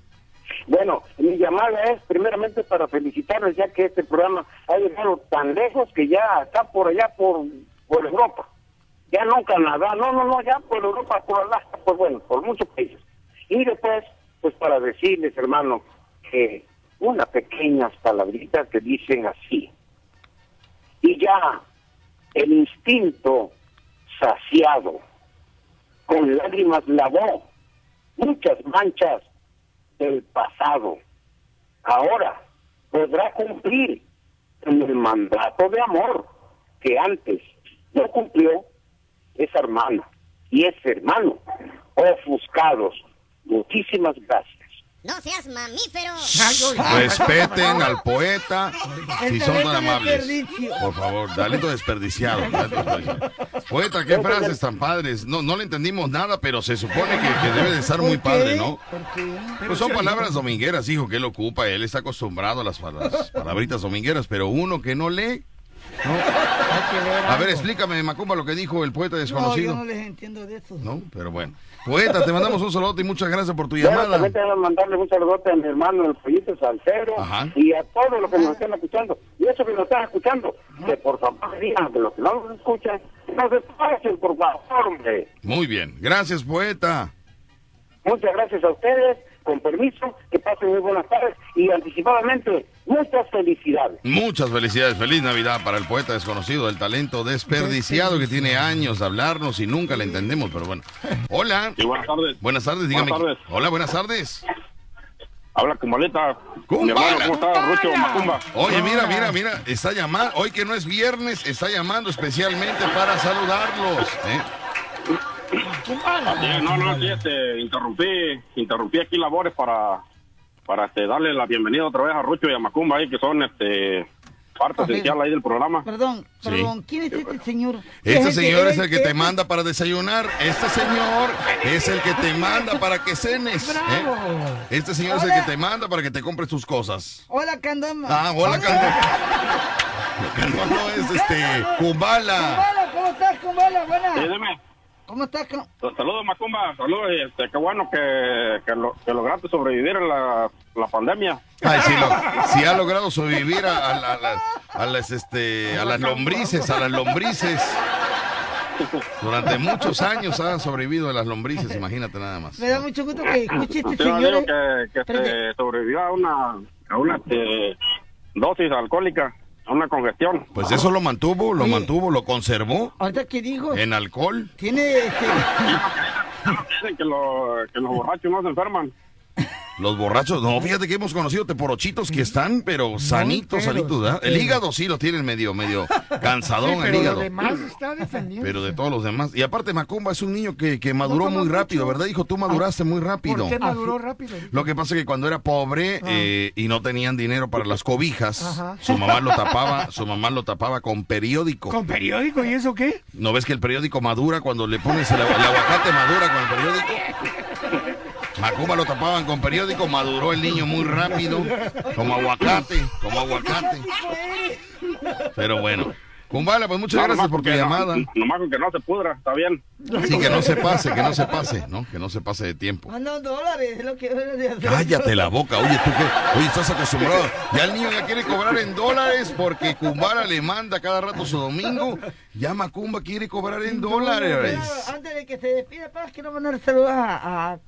Bueno, mi llamada es primeramente para felicitarles, ya que este programa ha llegado tan lejos que ya está por allá, por, por Europa. Ya no Canadá, no, no, no, ya por Europa, por Alaska, pues bueno, por muchos países. Y después, pues para decirles, hermano, que unas pequeñas palabritas que dicen así. Y ya el instinto saciado, con lágrimas lavó muchas manchas del pasado. Ahora podrá cumplir con el mandato de amor que antes no cumplió esa hermana y ese hermano ofuscados. Muchísimas gracias. No seas mamífero. Respeten al poeta *laughs* si son tan amables. Por favor, talento desperdiciado. Poeta, qué frases tan padres. No, no le entendimos nada, pero se supone que, que debe de estar muy padre, ¿no? Pues son palabras domingueras, hijo, que él ocupa. Él está acostumbrado a las, a las palabritas domingueras, pero uno que no lee. ¿No? A ver, explícame, Macumba, lo que dijo el poeta No, desconocido. yo no les entiendo de eso. No, pero bueno. Poeta, te mandamos un saludo y muchas gracias por tu llamada. también te voy a mandarle un saludote a mi hermano el pollito salsero Ajá. y a todos los que nos están escuchando. Y eso que nos están escuchando, que por favor digan que los que no nos escuchan, nos despachen, por favor, hombre. Muy bien. Gracias, poeta. Muchas gracias a ustedes, con permiso, que pasen muy buenas tardes y anticipadamente muchas felicidades. Muchas felicidades. Feliz Navidad para el poeta desconocido, el talento desperdiciado que tiene años de hablarnos y nunca le entendemos, pero bueno. Hola. Sí, buenas tardes. Buenas tardes, dígame. Buenas tardes. Hola, buenas tardes. Habla Cumbalita. Cumbala. ¿cómo estás? Rucho Macumba. Oye, mira, mira, mira, está llamando, hoy que no es viernes, está llamando especialmente para saludarlos. ¿eh? No, no, sí, este, interrumpí, interrumpí aquí labores para, para este, darle la bienvenida otra vez a Rucho y a Macumba ahí, que son este, parte esencial ahí del programa. Perdón, Sí. perdón, ¿quién es este señor? Este Es señor es el que te manda para desayunar. Este señor es el que te manda para que cenes. ¿eh? Este señor es el que te manda para que te compres tus cosas. Hola, Candoma. Ah, hola, Candoma. Candoma no es este, Kumbala. Kumbala, ¿cómo estás, Kumbala? Buenas. Sí. ¿Cómo estás? Cum- Saludos Macumba, saludos, y, este, qué bueno que, que, lo- que lograste sobrevivir en la, la pandemia. Ay, sí, lo- sí ha *laughs* logrado sobrevivir a, a- a las- a las, este, a las lombrices, a las lombrices. Durante muchos años ha sobrevivido a las lombrices, imagínate nada más. Me da mucho gusto que escuche este señor. digo eh. que, que este, sobrevivió a una, a una este, dosis alcohólica, a una congestión. Pues eso lo mantuvo, lo Oye. mantuvo, lo conservó Ahorita que dijo, en alcohol. tiene este, *laughs* Dicen que, lo- que los borrachos no se enferman. Los borrachos, no, fíjate que hemos conocido teporochitos que están, pero sanitos, sanitos, ¿verdad? El hígado sí lo tienen medio, medio *laughs* cansadón Sí, el pero lo hígado. demás está defendiendo. Pero de todos los demás. Y aparte, Macumba es un niño que, que maduró muy rápido. ¿verdad, hijo? Tú maduraste muy rápido. ¿Por qué maduró rápido? Lo que pasa es que cuando era pobre eh, y no tenían dinero para las cobijas, Ajá. su mamá lo tapaba, *laughs* su mamá lo tapaba con periódico. ¿Con periódico y eso qué? ¿No ves que el periódico madura cuando le pones el, el aguacate madura con el periódico? *laughs* Macumba lo tapaban con periódico, maduró el niño muy rápido, como aguacate, como aguacate. Pero bueno, Kumbala, pues muchas No, gracias por tu llamada. nomás con que no se pudra, está bien. Sí, que no se pase, que no se pase, ¿no? Que no se pase de tiempo. manda dólares, es lo que. Cállate la boca, oye, tú qué, oye, estás acostumbrado. *laughs* Ya el niño ya quiere cobrar en dólares porque Kumbala le manda cada rato su domingo. Ya Macumba quiere cobrar en dólares. Mira, Antes de que se despida, para quiero mandar saludos a, a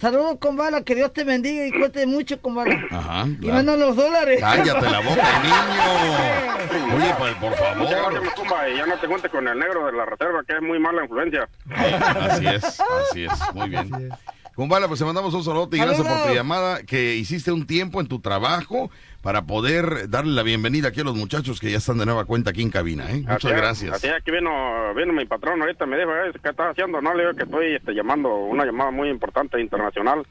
Saludos, Kumbala, que Dios te bendiga y cueste mucho, Kumbala. Ajá, Y claro. mandan los dólares. Cállate la boca, *laughs* niño. Oye, por Muchas gracias, favor. Macumba, y ya no te juntes con el negro de la reserva, que es muy mala influencia. Así es, así es, muy bien. Kumbala, pues te mandamos un saludo y gracias por tu llamada, que hiciste un tiempo en tu trabajo para poder darle la bienvenida aquí a los muchachos que ya están de nueva cuenta aquí en cabina, ¿eh? Muchas Así gracias. Así es, aquí vino, vino mi patrón ahorita, me dijo, "Eh, ¿qué estás haciendo? No, le digo que estoy este, llamando, una llamada muy importante internacional.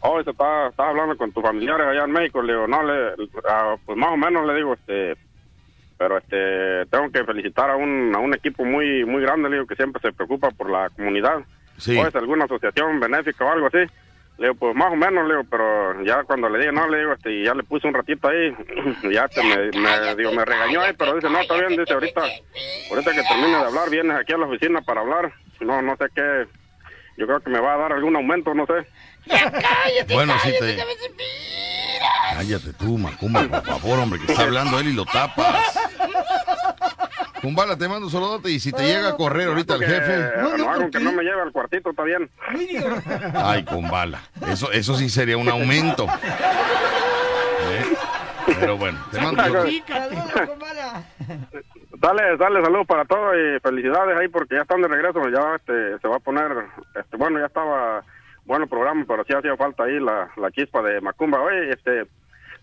Oh, este, estás estás hablando con tus familiares allá en México. Le digo, no, le, ah, pues más o menos le digo, este, pero este, tengo que felicitar a un, a un equipo muy, muy grande, le digo, que siempre se preocupa por la comunidad. Sí. O es alguna asociación benéfica o algo así. Le digo, pues más o menos, le digo, pero ya cuando le dije, no, le digo, este, ya le puse un ratito ahí, *clears throat* ya este, me, me, digo, me regañó ahí, pero dice, no, está bien, dice, ahorita, ahorita que termine de hablar, vienes aquí a la oficina para hablar, no, no sé qué, yo creo que me va a dar algún aumento, no sé. Bueno, sí te... Cállate tú, Macumba, por favor, hombre, que está hablando él y lo tapas. Kumbala, te mando un saludote y si te llega a correr ahorita el jefe... no, hago que no me lleve al cuartito, está bien. Ay, Kumbala, eso, eso sí sería un aumento. ¿Eh? Pero bueno, te mando... Saludos, Kumbala. Dale, dale saludos para todos y felicidades ahí porque ya están de regreso, ya este, se va a poner, este, bueno, ya estaba bueno el programa, pero sí hacía falta ahí la, la chispa de Macumba. Oye, este,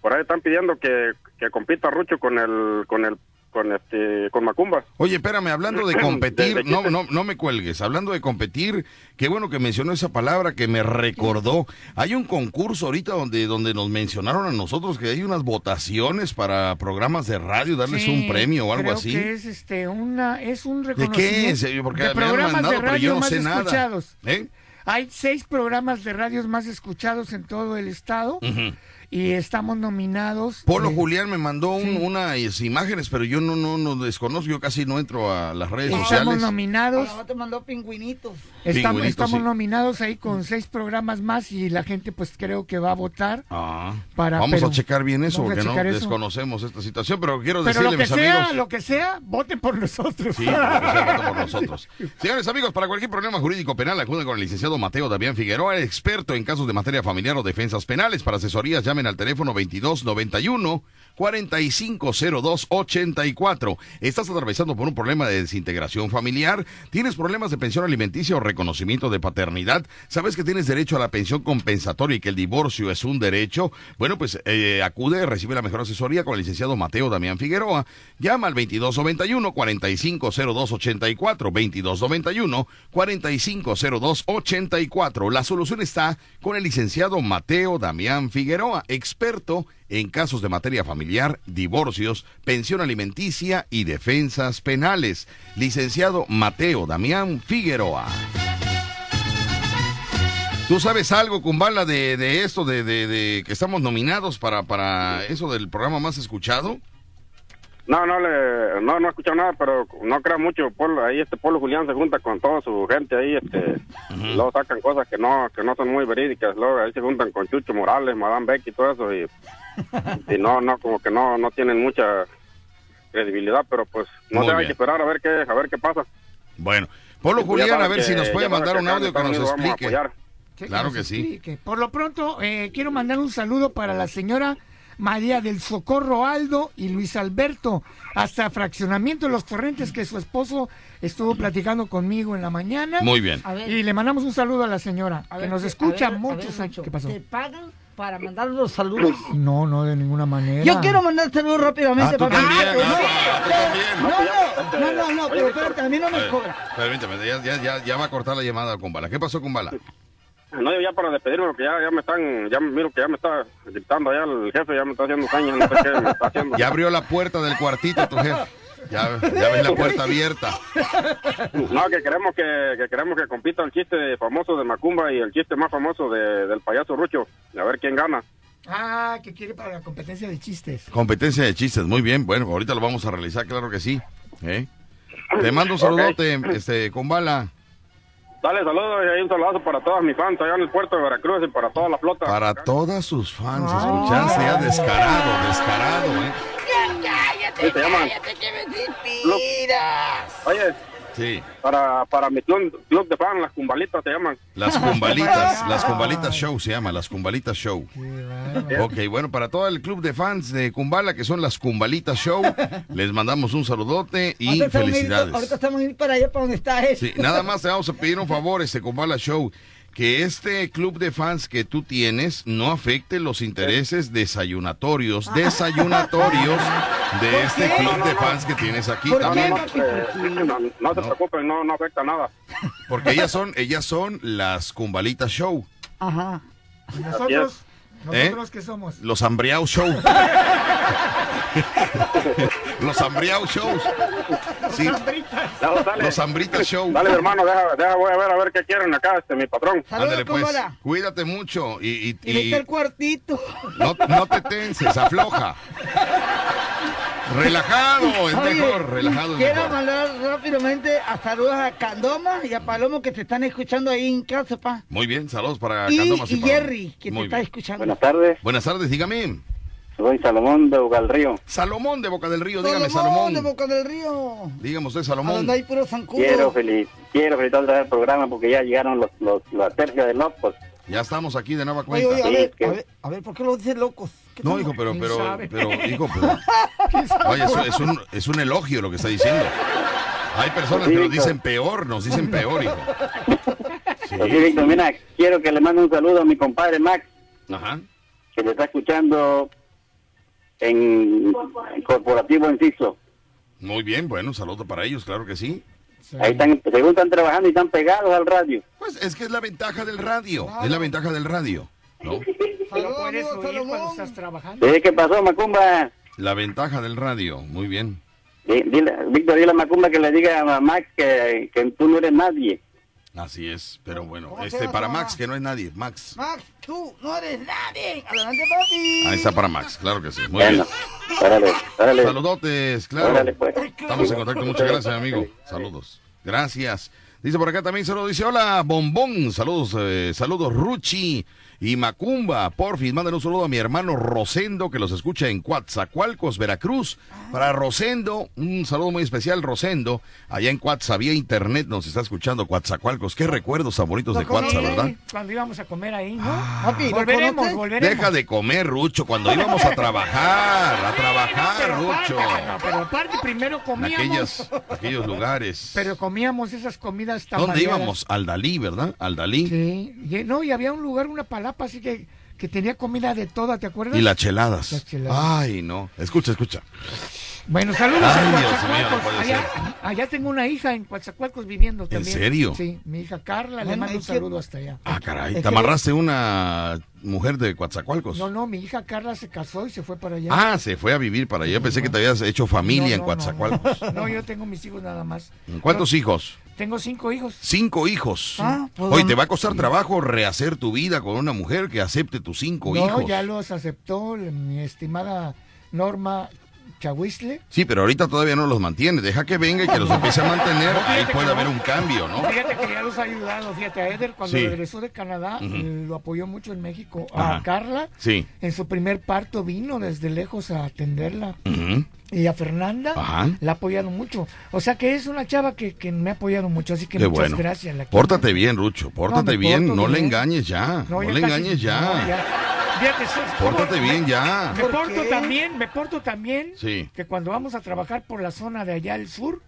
por ahí están pidiendo que, que compita Rucho con el, con el, con este, con Macumba. Oye, espérame, hablando de *clears throat* De- competir, de no, no, no me cuelgues, hablando de competir, qué bueno que mencionó esa palabra que me recordó. Hay un concurso ahorita donde, donde nos mencionaron a nosotros que hay unas votaciones para programas de radio, darles Sí, un premio o algo creo así. que es este una es un ¿De reconocimiento qué es? Eh, Porque de me han programas mandado, de pero radio yo no más sé nada. escuchados. ¿Eh? Hay seis programas de radios más escuchados en todo el estado Ujú. Y estamos nominados. Polo eh, Julián me mandó un- unas imágenes, pero yo no, no, no desconozco, yo casi no entro a las redes Estamos sociales. nominados. Ahora te mandó pingüinitos. Estamos, Pingüinitos, estamos sí. nominados ahí con seis programas más y la gente pues creo que va a votar. Ah, Para- vamos pero- a checar bien eso, porque no eso. desconocemos esta situación, pero quiero Pero decirle, lo que mis sea, amigos. lo que sea, voten por nosotros. Sí, vota por *laughs* nosotros. Señores amigos, para cualquier problema jurídico penal, acuden con el licenciado Mateo Damián Figueroa, experto en casos de materia familiar o defensas penales. Para asesorías, llamen al teléfono 2291 450284. ¿Estás atravesando por un problema de desintegración familiar? ¿Tienes problemas de pensión alimenticia o reconocimiento de paternidad? ¿Sabes que tienes derecho a la pensión compensatoria y que el divorcio es un derecho? Bueno, pues eh, acude, recibe la mejor asesoría con el licenciado Mateo Damián Figueroa. Llama al 2291-450284. 2291-450284. La solución está con el licenciado Mateo Damián Figueroa, experto en casos de materia familiar, divorcios, pensión alimenticia y defensas penales. Licenciado Mateo Damián Figueroa. ¿Tú sabes algo, Kumbala, de, de esto, de, de, de que estamos nominados para, para eso del programa más escuchado? No, no le, no, no he escuchado nada, pero no creo mucho. Polo, ahí este Polo Julián se junta con toda su gente ahí, este, luego sacan cosas que no, que no son muy verídicas. Luego ahí se juntan con Chucho Morales, Madame Beck y todo eso, y, y no, no, como que no, no tienen mucha credibilidad, pero pues no hay bien. que esperar a ver qué, a ver qué pasa. Bueno, Polo Julián, a ver si que- nos puede mandar que un audio que nos explique. apoyar. Claro nos que sí. explique. Por lo pronto, eh, quiero mandar un saludo para la señora María del Socorro Aldo y Luis Alberto, hasta Fraccionamiento de los Torrentes, que su esposo estuvo platicando conmigo en la mañana. Muy bien. A ver. Y le mandamos un saludo a la señora, A que ver, nos escucha ver, a muchos ver, años. Lucho, ¿Qué pasó? ¿Te pagan para mandar los saludos? No, no, de ninguna manera. Yo quiero mandar saludos rápidamente. Ah, para- también, Ah. No, no, no, no, no, pero espérate, a mí no me cobra. Permíteme, ya, ya, ya, ya va a cortar la llamada con Bala. ¿Qué pasó con Bala? No, yo ya para despedirme, porque ya, ya me están, ya miro que ya me está gritando allá el jefe, ya me está haciendo caña, no sé qué me está haciendo. Ya abrió la puerta del cuartito tu jefe. Ya, ya ves la puerta abierta. No, que queremos que, que queremos que compita el chiste famoso de Macumba y el chiste más famoso de- del payaso Rucho. A ver quién gana. Ah, que quiere para la competencia de chistes. Competencia de chistes, muy bien. Bueno, ahorita lo vamos a realizar, claro que sí. ¿Eh? Te mando un saludote, este, con Bala. Dale saludos y ahí un saludazo para todas mis fans allá en el puerto de Veracruz y para toda la flota. Para todas sus fans, escuchaste ya descarado, descarado, ¿eh? Sí, se llaman. Club- Oye, Sí, para, para mi club, club de fans, las cumbalitas se llaman. las cumbalitas, *laughs* las cumbalitas show se llama, las cumbalitas show. Ok, bueno, para todo el club de fans de Kumbala, que son las cumbalitas show, *laughs* les mandamos un saludote y Ahorita estamos ir- felicidades. Ahorita estamos ir para allá, para donde está él. Sí, nada más te vamos a pedir un favor, este Kumbala Show, que este club de fans que tú tienes no afecte los intereses desayunatorios, desayunatorios de este club de fans que tienes aquí ¿Por No, qué, no, también. no, eh, no se preocupen, no, no afecta nada. Porque ellas son, ellas son las Kumbalitas Show, Ajá. ¿Y nosotros? ¿Eh? ¿Nosotros qué somos? los Hambriao Show. *laughs* *laughs* los Hambriao Shows. Sí, los Hambritas Show. Dale, hermano, deja, deja, voy a ver a ver qué quieren acá, este, mi patrón. Saludos, Ándale pues, Kumbala. cuídate mucho y, y- el cuartito. no, no te tenses, afloja. Relajado es Oye, mejor, relajado es Quiero mejor. mandar rápidamente a saludos a Candoma y a Palomo que te están escuchando ahí en casa, pa. Muy bien, saludos para Y, Candomas y. Jerry, que te está escuchando. Buenas tardes, Buenas tardes, dígame. Soy Salomón de Ugalrío. Salomón de Boca del Río, dígame Salomón, Salomón. de Boca del Río. Dígame usted, Salomón. donde hay puro. Quiero, feliz, quiero felicitar el programa porque ya llegaron los, los, la tercia de locos. Ya estamos aquí de nueva cuenta. oye, a Sí, ver, a ver, a ver, ¿por qué lo dicen locos? ¿Qué No, hijo, pero, ¿Quién pero, hijo, pero. *laughs* Oye, eso es un, es un elogio lo que está diciendo. Hay personas Sí, que nos dicen peor, nos dicen peor, hijo. Sí. Así, Víctor, mira, quiero que le mande un saludo a mi compadre Max, Ajá. que le está escuchando en, en Corporativo Enciso. Muy bien, bueno, un saludo para ellos, claro que sí. Ahí están, según están trabajando y están pegados al radio. Pues es que es la ventaja del radio, es la ventaja del radio, ¿no? *laughs* Puedes oír cuando estás trabajando. ¿Sí? ¿Qué pasó, Macumba? La ventaja del radio, muy bien. Di- dile- Víctor, dile a Macumba que le diga a Max que, que tú no eres nadie. Así es, pero bueno, ¿Cómo se este para Max, que no es nadie, Max. Max, tú no eres nadie. Adelante, papi. Ahí está para Max, claro que sí, muy Bueno, bien. órale, órale. Saludotes, claro. Órale, pues. Estamos en contacto, muchas gracias, amigo. Saludos. Gracias. Dice por acá también saludos, dice, hola, bombón, saludos, eh, saludos, Ruchi. Y Macumba. Porfis, manden un saludo a mi hermano Rosendo que los escucha en Coatzacoalcos, Veracruz. Para Rosendo, un saludo muy especial, Rosendo. Allá en Coatza, vía internet nos está escuchando Coatzacoalcos. Qué recuerdos tan bonitos de Coatza, ¿verdad? Cuando íbamos a comer ahí, ¿no? Papi, ¿lo volveremos, volveremos. Deja de comer, Rucho, cuando íbamos a trabajar, a trabajar, aparte, Rucho. no, pero aparte primero En comíamos. aquellas, aquellos lugares. Pero comíamos esas comidas tan ¿Dónde variadas. íbamos? Al Dalí, ¿verdad? Al Dalí. Sí, no, y había un lugar, una palapa así que, que tenía comida de toda, ¿te acuerdas? Y las cheladas. Las cheladas. Ay, no. Escucha, escucha. Bueno, saludos Ay, a Coatzacoalcos. mío, allá, allá tengo una hija en Coatzacoalcos viviendo también. serio? Sí, mi hija Carla, le mando un es que- saludo hasta allá. Ah, caray. ¿Te que- amarraste una mujer de Coatzacoalcos? No, no, mi hija Carla se casó y se fue para allá. Ah, se fue a vivir para allá. Pensé que te habías hecho familia No, en no, Coatzacoalcos. No, no, yo tengo mis hijos nada más. ¿Cuántos hijos? Tengo cinco hijos. Cinco hijos. Ah, pues, Oye, te va a costar trabajo rehacer tu vida con una mujer que acepte tus cinco no, hijos. ya los aceptó mi estimada Norma Chahuisle. Sí, pero ahorita todavía no los mantiene. Deja que venga y que los empiece a mantener. No, Ahí puede haber no. un cambio, ¿no? Fíjate que ya los ha ayudado. Fíjate, a Eder cuando Sí. regresó de Canadá eh, lo apoyó mucho en México. Ajá. A Carla, Sí. en su primer parto vino desde lejos a atenderla. Ujú. Y a Fernanda Ajá. la ha apoyado mucho. O sea que es una chava que, que me ha apoyado mucho. Así que Qué muchas bueno. gracias. la quiero. Pórtate bien, Rucho. Pórtate bien. No le engañes ya. No, ya le casi- engañes ya. no, Pórtate bien ya. Me ¿Por porto qué? también, me porto también Sí. que cuando vamos a trabajar por la zona de allá al sur,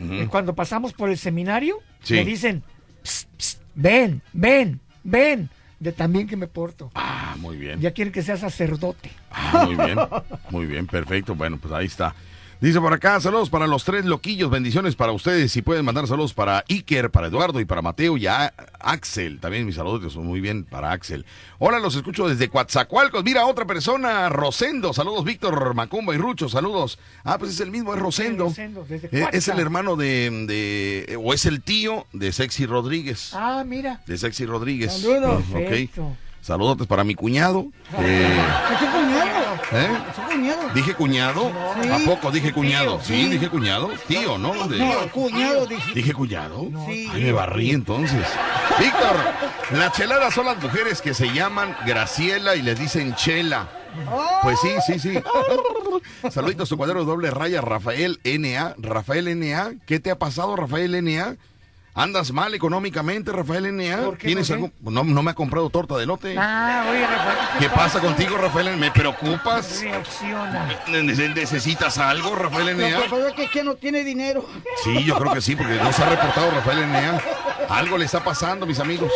eh, cuando pasamos por el seminario, Sí. me dicen, "Psst, psst, ven, ven, ven, de también que me porto. Ah, muy bien. Ya quieren que sea sacerdote. Ah, muy bien. *laughs* Muy bien, perfecto. Bueno, pues ahí está. Dice por acá, saludos para los tres loquillos, bendiciones para ustedes. Si pueden mandar saludos para Iker, para Eduardo y para Mateo y a Axel. También mis saludos son muy bien para Axel. Hola, los escucho desde Coatzacoalcos. Mira, otra persona, Rosendo. Saludos, Víctor, Macumba y Rucho. Saludos. Ah, pues es el mismo, es Rosendo. Eh, es el hermano de, de- o es el tío de Sexy Rodríguez. Ah, mira. De Sexy Rodríguez. Saludos. Ah, ok. Perfecto. Saludos para mi cuñado. eh, ¿Es tu cuñado? ¿Eh? ¿Es tu cuñado? ¿Dije cuñado? ¿A poco dije cuñado? Sí, Sí. dije cuñado. Tío, ¿no? De- No, cuñado, dije. ¿Dije cuñado? Sí. Ay, me barrí entonces. Víctor, las cheladas son las mujeres que se llaman Graciela y les dicen chela. Pues sí, sí, sí. *laughs* Saluditos, tu cuadro doble raya, Rafael NA. Rafael NA, ¿qué te ha pasado, Rafael NA? ¿Andas mal económicamente, Rafael NA? ¿Por qué? ¿Tienes ¿Por qué? algo? No, no me ha comprado torta de lote. Ah, oye, Rafael. ¿Qué pasa contigo, Rafael? ¿Me preocupas? Reacciona. Ne- ¿Necesitas algo, Rafael Lo Enea? que es que no tiene dinero. Sí, yo creo que sí, porque no se ha reportado Rafael Enea. Algo le está pasando, mis amigos.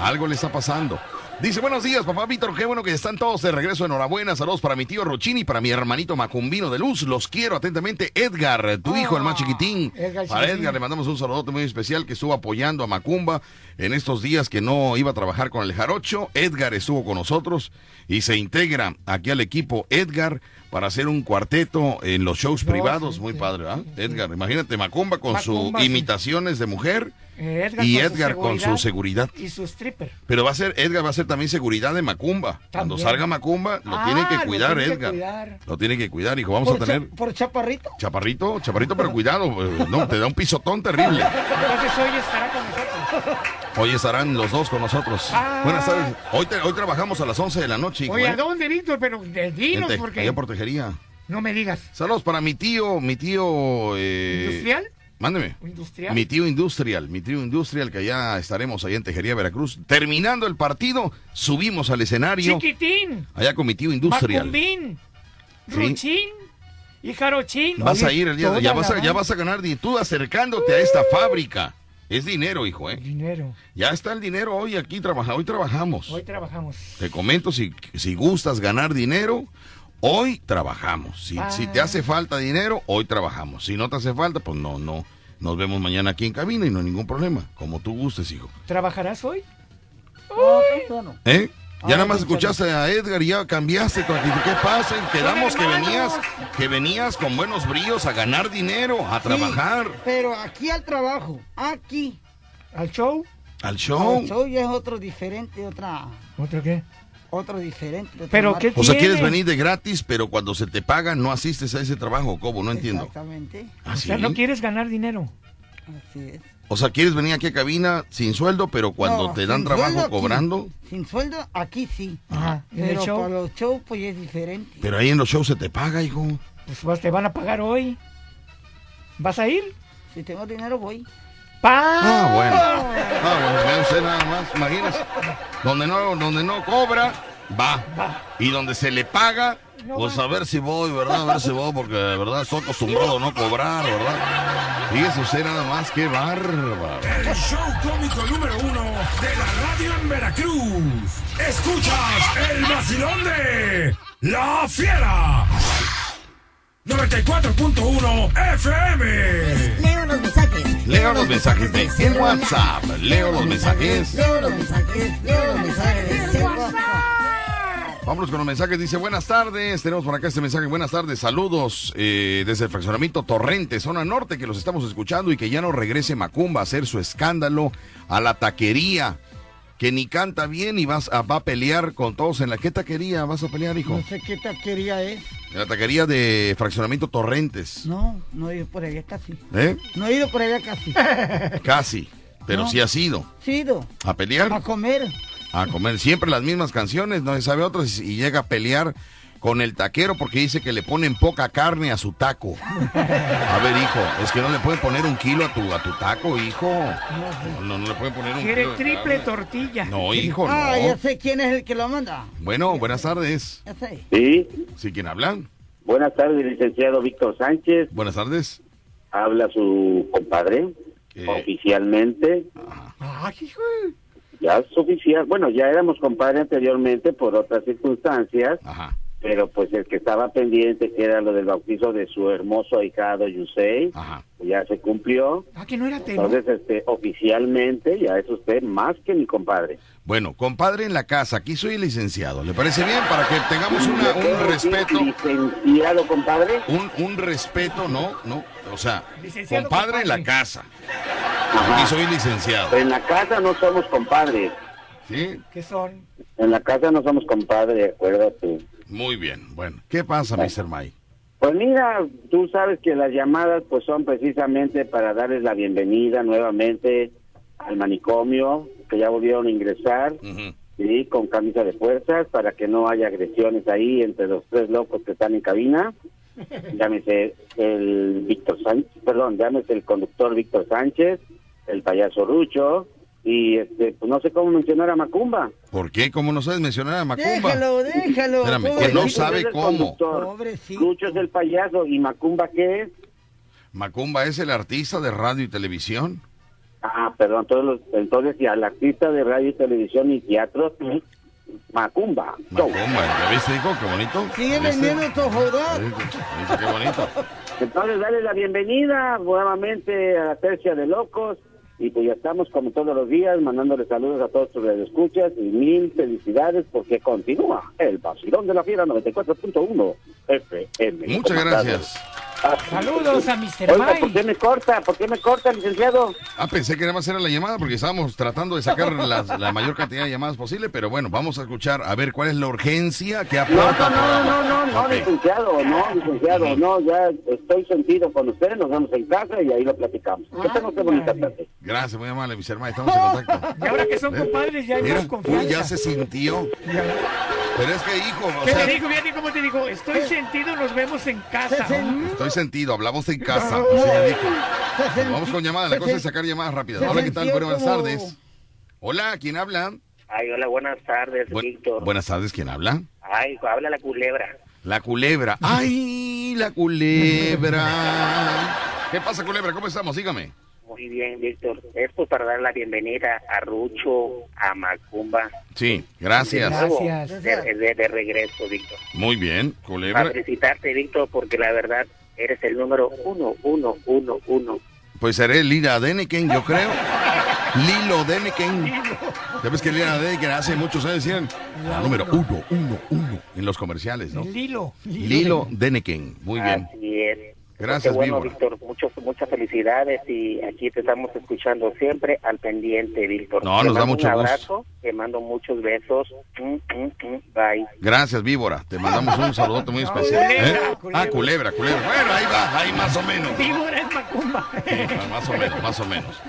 Algo le está pasando. Dice, buenos días, papá Víctor, qué bueno que están todos de regreso. Enhorabuena, saludos para mi tío Rochini y para mi hermanito Macumbino de Luz. Los quiero atentamente. Edgar, tu hijo, el más chiquitín. Edgar Para. Edgar le mandamos un saludote muy especial que estuvo apoyando a Macumba en estos días que no iba a trabajar con el Jarocho. Edgar estuvo con nosotros y se integra aquí al equipo Edgar para hacer un cuarteto en los shows No, privados. sí, Muy sí, padre, ¿ah? sí, sí. Edgar, imagínate Macumba con Macumba, sus imitaciones de mujer Edgar y con su Edgar con su seguridad. Y su stripper. Pero va a ser, Edgar va a ser también seguridad de Macumba. Cuando salga Macumba, lo Ah, tiene que lo cuidar, que Edgar. cuidar. Lo tiene que cuidar, hijo. Vamos a por, tener cha- por chaparrito. chaparrito, chaparrito, pero cuidado. eh, No, te da un pisotón terrible. Entonces hoy estará con nosotros. Hoy estarán los dos con nosotros. Ah. Buenas tardes. Hoy, te- hoy trabajamos a las 11 de la noche, hijo. Oye, ¿eh? ¿a dónde, Víctor? Pero eh, dinos, Te- porque allá por Tejería. no me digas. Saludos para mi tío, mi tío... eh, ¿Industrial? Mándeme. ¿Industrial? Mi tío industrial, mi tío industrial, que allá estaremos allá en Tejería, Veracruz. Terminando el partido, subimos al escenario. Chiquitín, Allá con mi tío industrial. Macumbín, Sí. Ruchín y Jarochín. Vas a ir el día de, ya vas a, ya vas a ganar di- tú acercándote a esta fábrica. Es dinero, hijo, ¿eh? Dinero. Ya está el dinero hoy aquí trabaja, hoy trabajamos. Hoy trabajamos. Te comento si, si gustas ganar dinero, hoy trabajamos. Si, si te hace falta dinero, hoy trabajamos. Si no te hace falta, pues no, no. Nos vemos mañana aquí en cabina y no hay ningún problema. Como tú gustes, hijo. ¿Trabajarás hoy? No, temprano. ¿Eh? Ya Ah, nada más escuchaste a Edgar y ya cambiaste tu actitud. ¿Qué pasa? Quedamos que venías, que venías con buenos bríos a ganar dinero, a trabajar, Sí, pero aquí al trabajo, aquí. ¿Al show? al show. El show ya es otro diferente, otra, ¿Otro qué? Otro diferente. ¿Pero qué O sea, quieres venir de gratis, pero cuando se te paga no asistes a ese trabajo, ¿cómo? No entiendo. Exactamente, ¿Ah, O sea, sí? no quieres ganar dinero. así es. O sea, ¿quieres venir aquí a cabina sin sueldo, pero cuando No, te dan trabajo sueldo cobrando? Sin sueldo, aquí sí. Ajá. ¿En el Pero show? para los shows, pues es diferente. Pero ahí en los shows se te paga, hijo. Pues vas- te van a pagar hoy. ¿Vas a ir? Si tengo dinero, voy. ¡Pa! Ah, bueno. Ah, bueno, vea usted nada más, imagínese. Donde no, donde no cobra, va. Y donde se le paga, pues a ver si voy, ¿verdad? A ver si voy, porque de verdad estoy acostumbrado a no cobrar, ¿verdad? Fíjese usted nada más, qué bárbaro. El show cómico número uno de la radio en Veracruz. Escuchas el vacilón de La Fiera. 94.1 FM. Leo los mensajes. Leo los mensajes de en WhatsApp. Leo los mensajes. Leo los mensajes, leo los mensajes de WhatsApp. Vámonos con los mensajes. Dice, buenas tardes. Tenemos por acá este mensaje. Buenas tardes. Saludos eh, desde el fraccionamiento Torrente, zona norte, que los estamos escuchando y que ya no regrese Macumba a hacer su escándalo a la taquería. Que ni canta bien y vas a, va a pelear con todos en la... ¿Qué taquería vas a pelear, hijo? No sé qué taquería es. En la taquería de fraccionamiento Torrentes. No, no he ido por allá casi. ¿Eh? No he ido por allá casi. *laughs* Casi. Pero No. sí has ido. Sí ido ¿A pelear? a comer. a comer siempre las mismas canciones, no se sabe otras y llega a pelear con el taquero porque dice que le ponen poca carne a su taco. A ver, hijo, es que no le pueden poner un kilo a tu a tu taco, hijo. No, no le pueden poner un Quiere kilo. de triple carne. tortilla. No, hijo, Ah, ya no. sé quién es el que lo manda. Bueno, buenas tardes. Ya sé. Sí, ¿Sí quién hablan? buenas tardes, licenciado Víctor Sánchez. Buenas tardes. Habla su compadre, Eh, oficialmente. Ay, hijo. Ya es oficial. Bueno, ya éramos compadre anteriormente por otras circunstancias, Ajá, pero pues el que estaba pendiente, que era lo del bautizo de su hermoso ahijado Yusei, ajá. ya se cumplió. Ah, que no era teno. Entonces, este, oficialmente ya es usted más que mi compadre. Bueno, compadre en la casa, aquí soy licenciado. ¿Le parece bien? Para que tengamos una- un respeto. Licenciado, compadre. Un, un respeto, no, no. O sea, compadre en la casa. Aquí soy licenciado. En la casa no somos compadres. ¿Sí? ¿Qué son? En la casa no somos compadres, acuérdate. Muy bien. Bueno, ¿qué pasa, Mr. Mike? Pues mira, tú sabes que las llamadas pues son precisamente para darles la bienvenida nuevamente al manicomio, que ya volvieron a ingresar, sí, con camisa de fuerzas, para que no haya agresiones ahí entre los tres locos que están en cabina. *laughs* Llámese el Víctor Sánchez, perdón, llámese el conductor Víctor Sánchez, el payaso Rucho, y este, pues no sé cómo mencionar a Macumba. ¿Por qué? ¿Cómo no sabes mencionar a Macumba? Déjalo, déjalo. Espérame, que no sabe cómo. Pobrecito. Rucho es el payaso, ¿y Macumba qué es? Macumba es el artista de radio y televisión. Ah, perdón, todos los, entonces y al artista de radio, televisión y teatro, Macumba. Macumba, ¿ya viste, hijo? Qué bonito. Sigue vendiendo tu joder. ¿Viste qué bonito? Entonces, dale la bienvenida nuevamente a la tercia de locos. Y pues ya estamos como todos los días mandándole saludos a todos tus escuchas y mil felicidades porque continúa el vacilón de la fiera 94.1 FM. Muchas gracias. Saludos a Mr. Oiga, ¿por Mike. qué me corta? ¿Por qué me corta, licenciado? Ah, pensé que nada más era la llamada porque estábamos tratando de sacar las- la mayor cantidad de llamadas posible, pero bueno, vamos a escuchar a ver cuál es la urgencia que No, aporta. no, no, no, no, no, Ok. licenciado, no, licenciado, no, ya estoy sentido con usted, nos vemos en casa y ahí lo platicamos. Que bonita tarde. Gracias, muy amable, mis hermanos, estamos en contacto. Y ahora que son ¿Eh? compadres ya hay Mira, más uy, ya se sintió. Pero es que, hijo, o ¿Qué sea, te Fíjate cómo te digo? Estoy sentido, nos vemos en casa. estoy sentido, hablamos en casa. así me dijo. Vamos con llamadas, la se cosa es sacar llamadas rápidas. Hola, ¿qué tal? Buenas tardes. Hola, ¿quién habla? Ay, hola, buenas tardes, Bu- Víctor. buenas tardes, ¿quién habla? Ay, habla la culebra. La culebra. ¡Ay, la culebra! ¿Qué pasa, culebra? ¿Cómo estamos? Dígame. Muy bien, Víctor. Es pues para dar la bienvenida a Rucho, a Macumba. Sí, gracias. De, nuevo, Gracias. de, de- de regreso, Víctor. Muy bien, Para culebra. felicitarte, Víctor, porque la verdad eres el número uno, uno, uno, uno. Pues seré Lila Deneken, yo creo. Lilo Deneken. Ya ves que Lila Deneken hace muchos años decían la número uno, uno, uno en los comerciales, ¿no? Lilo. Lilo Deneken. Muy bien. Así es. Gracias, Qué bueno, Víbora. Víctor. Muchos, muchas felicidades y aquí te estamos escuchando siempre al pendiente, Víctor. No, Te nos da mucho un gusto. abrazo, te mando muchos besos. Mm, mm, mm. Bye. Gracias, Víbora. Te mandamos un saludote muy especial. culebra, ¿Eh? culebra. Ah, culebra, culebra. Bueno, ahí va, ahí más o menos. ¿no? Víbora es Macumba. Sí, más o menos, más o menos.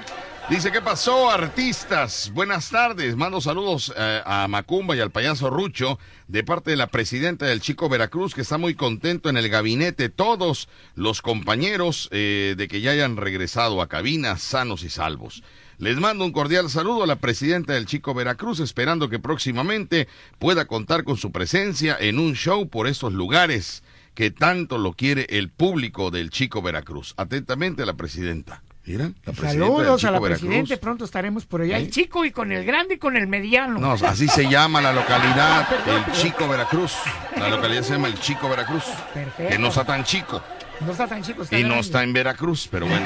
Dice, ¿qué pasó, artistas? Buenas tardes. Mando saludos eh, a Macumba y al payaso Rucho de parte de la presidenta del Chico Veracruz, que está muy contento en el gabinete. Todos los compañeros eh, de que ya hayan regresado a cabina sanos y salvos. Les mando un cordial saludo a la presidenta del Chico Veracruz, esperando que próximamente pueda contar con su presencia en un show por estos lugares que tanto lo quiere el público del Chico Veracruz. Atentamente, la presidenta. Mira, la presidenta del Saludos a la Veracruz. presidente, pronto estaremos por allá. ¿Eh? El chico y con el grande y con el mediano. No, así se llama la localidad, *laughs* el Chico Veracruz. La localidad se llama el Chico Veracruz. Perfecto. Que no está tan chico No está tan chico, está y no está en Veracruz, pero bueno.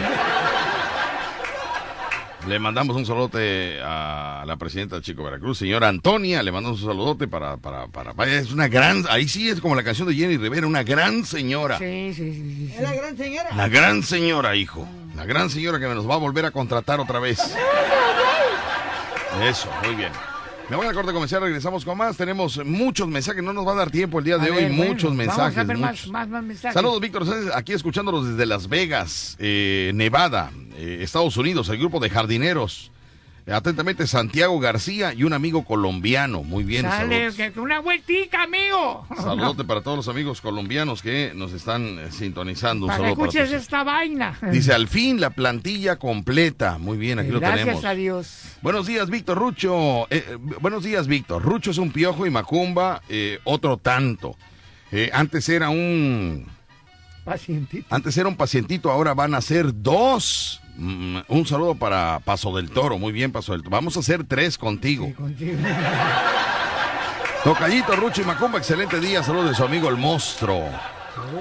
Le mandamos un saludote a la presidenta del Chico Veracruz, señora Antonia, le mandamos un saludote para, para, para, es una gran, ahí sí es como la canción de Jenny Rivera, una gran señora. Sí, sí, sí. sí, sí. Es la gran señora. La gran señora, hijo. La gran señora que nos va a volver a contratar otra vez. Eso, muy bien. Me voy a corte comercial, regresamos con más. Tenemos muchos mensajes, no nos va a dar tiempo el día de A hoy, ver, bueno, muchos mensajes. Vamos a ver más, más, más mensajes. Saludos, Víctor Sánchez, aquí escuchándolos desde Las Vegas, eh, Nevada, eh, Estados Unidos, el grupo de jardineros. Atentamente, Santiago García y un amigo colombiano. Muy bien, Sale, saludos. una vueltica, amigo. Saludote para todos los amigos colombianos que nos están eh, sintonizando. Un Para saludo escuches esta vaina. Dice, al fin la plantilla completa. Muy bien, aquí lo Gracias tenemos. a Dios. Buenos días, Víctor Rucho. Eh, eh, buenos días, Víctor. Rucho es un piojo y Macumba eh, otro tanto. Eh, antes era un Pacientito. antes era un pacientito, ahora van a ser dos. Mm, un saludo para Paso del Toro. Muy bien, Paso del Toro. Vamos a hacer tres contigo. Contigo. Tocallito, Rucho y Macumba, excelente día. Saludos de su amigo el monstruo.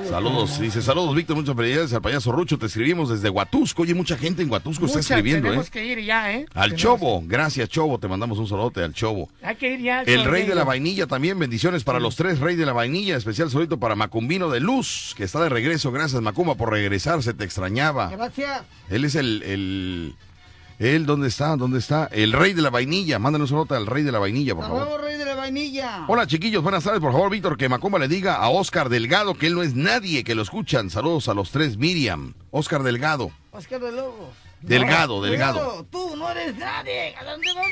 Saludos, dice, saludos Víctor, muchas felicidades al payaso Rucho, te escribimos desde Huatusco, oye, mucha gente en Huatusco está escribiendo, tenemos ¿eh? que ir ya, ¿eh? Al Tenemos- Chobo, gracias Chobo, te mandamos un saludote al Chobo. Hay que ir ya. al El sorteo. rey de la vainilla también, bendiciones para los tres rey de la vainilla, especial saludito para Macumbino de Luz, que está de regreso, gracias Macumba por regresar, se te extrañaba. Gracias. Él es el, el, él, ¿dónde está? ¿Dónde está? El rey de la vainilla, mándanos un saludo al rey de la vainilla, por favor. rey de la vainilla. Hola chiquillos, buenas tardes, por favor Víctor, que Macumba le diga a Oscar Delgado que él no es nadie, que lo escuchan, saludos a los tres Miriam, Oscar Delgado, Oscar de Lobos. Delgado, No, Delgado. cuidado, Tú no eres nadie. ¿A dónde vas?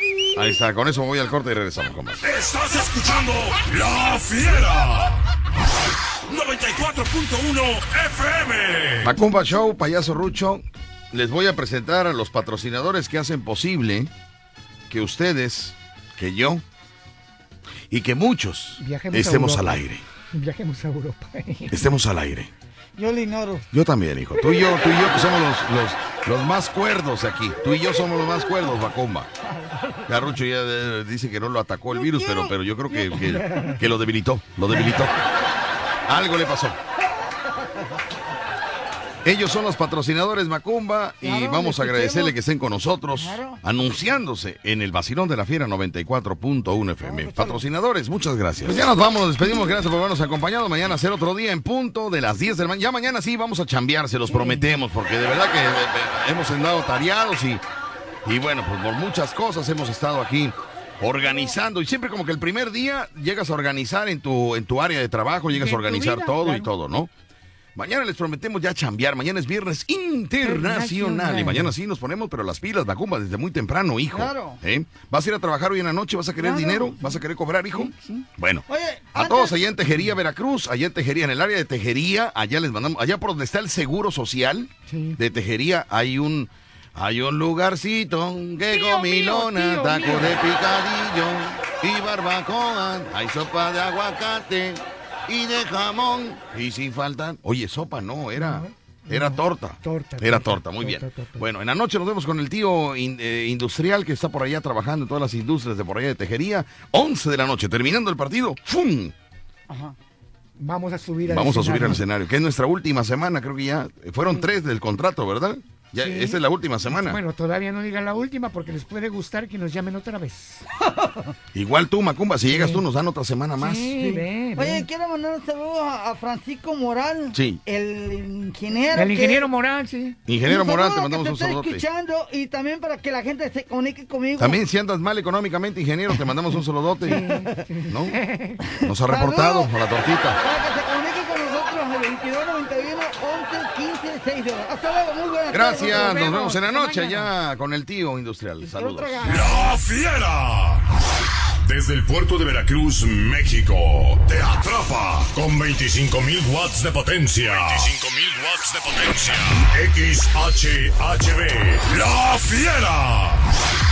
Ahí está, con eso me voy al corte y regresamos con más. Estás escuchando La Fiera. 94.1 FM. Macumba Show, Payaso Rucho, les voy a presentar a los patrocinadores que hacen posible que ustedes, que yo y que muchos Viajemos estemos al aire. Viajemos a Europa. *laughs* Estemos al aire. Yo lo ignoro. Yo también, hijo. Tú y yo, tú y yo que somos los, los, los más cuerdos aquí. Tú y yo somos los más cuerdos, Macumba. Carrucho ya eh, dice que no lo atacó el virus, pero, pero yo creo que, que, que lo debilitó. Lo debilitó. *laughs* Algo le pasó. Ellos son los patrocinadores Macumba y Claro, vamos a agradecerle que estén con nosotros Claro. anunciándose en el Vacilón de la Fiera 94.1 FM. Patrocinadores, muchas gracias. Pues ya nos vamos, nos despedimos, gracias por habernos acompañado. Mañana será otro día en punto de las 10 de la mañana. Ya mañana sí vamos a chambear, se los prometemos, porque de verdad que eh, eh, hemos andado tareados y, y bueno, pues por muchas cosas hemos estado aquí organizando y siempre como que el primer día llegas a organizar en tu en tu área de trabajo, llegas a organizar vida, todo y todo, ¿no? Mañana les prometemos ya chambear. Mañana es viernes internacional. Y mañana sí nos ponemos, pero las pilas, Macumba, desde muy temprano, hijo. Claro. ¿Eh? ¿Vas a ir a trabajar hoy en la noche? ¿Vas a querer Claro. dinero? ¿Vas a querer cobrar, hijo? Bueno. Oye, A antes- todos allá en Tejería, Veracruz, allá en Tejería, en el área de Tejería, allá les mandamos, allá por donde está el Seguro Social Sí. de Tejería, hay un, hay un lugarcito que Tío comilona, mío, tío taco mío. de picadillo y barbacoa, hay sopa de aguacate y de jamón y si faltan, oye, sopa no, era... Era torta. Torta, Era torta, torta, muy bien. torta, torta. Bueno, en la noche nos vemos con el tío in- eh, industrial que está por allá trabajando en todas las industrias de por allá de tejería. 11 de la noche, terminando el partido. ¡Fum! Ajá. Vamos a subir al Vamos a subir al escenario, que es nuestra última semana, creo que ya. Fueron tres del contrato, ¿verdad? Ya, Sí. esta es la última semana. Bueno, todavía no digan la última porque les puede gustar que nos llamen otra vez. *laughs* Igual tú, Macumba, si llegas tú, nos dan otra semana más. Sí, ven, Oye, quiero mandar un saludo a, a Francisco Moral. Sí. El ingeniero. El que- ingeniero Moral, sí. Ingeniero Un Moral, te saludo mandamos que un te está saludote. escuchando y también para que la gente se comunique conmigo. También si andas mal económicamente, ingeniero, te mandamos un saludote. ¿No? *laughs* Nos ha reportado a la tortita. Para que se comunique con nosotros el 22 91 11 15 62. Hasta luego, muy buenas Gracias, tardes. nos vemos en la noche ya con el tío industrial. Saludos. La Fiera. Desde el puerto de Veracruz, México, te atrapa con 25.000 watts de potencia. 25.000 watts de potencia. XHHB. La Fiera.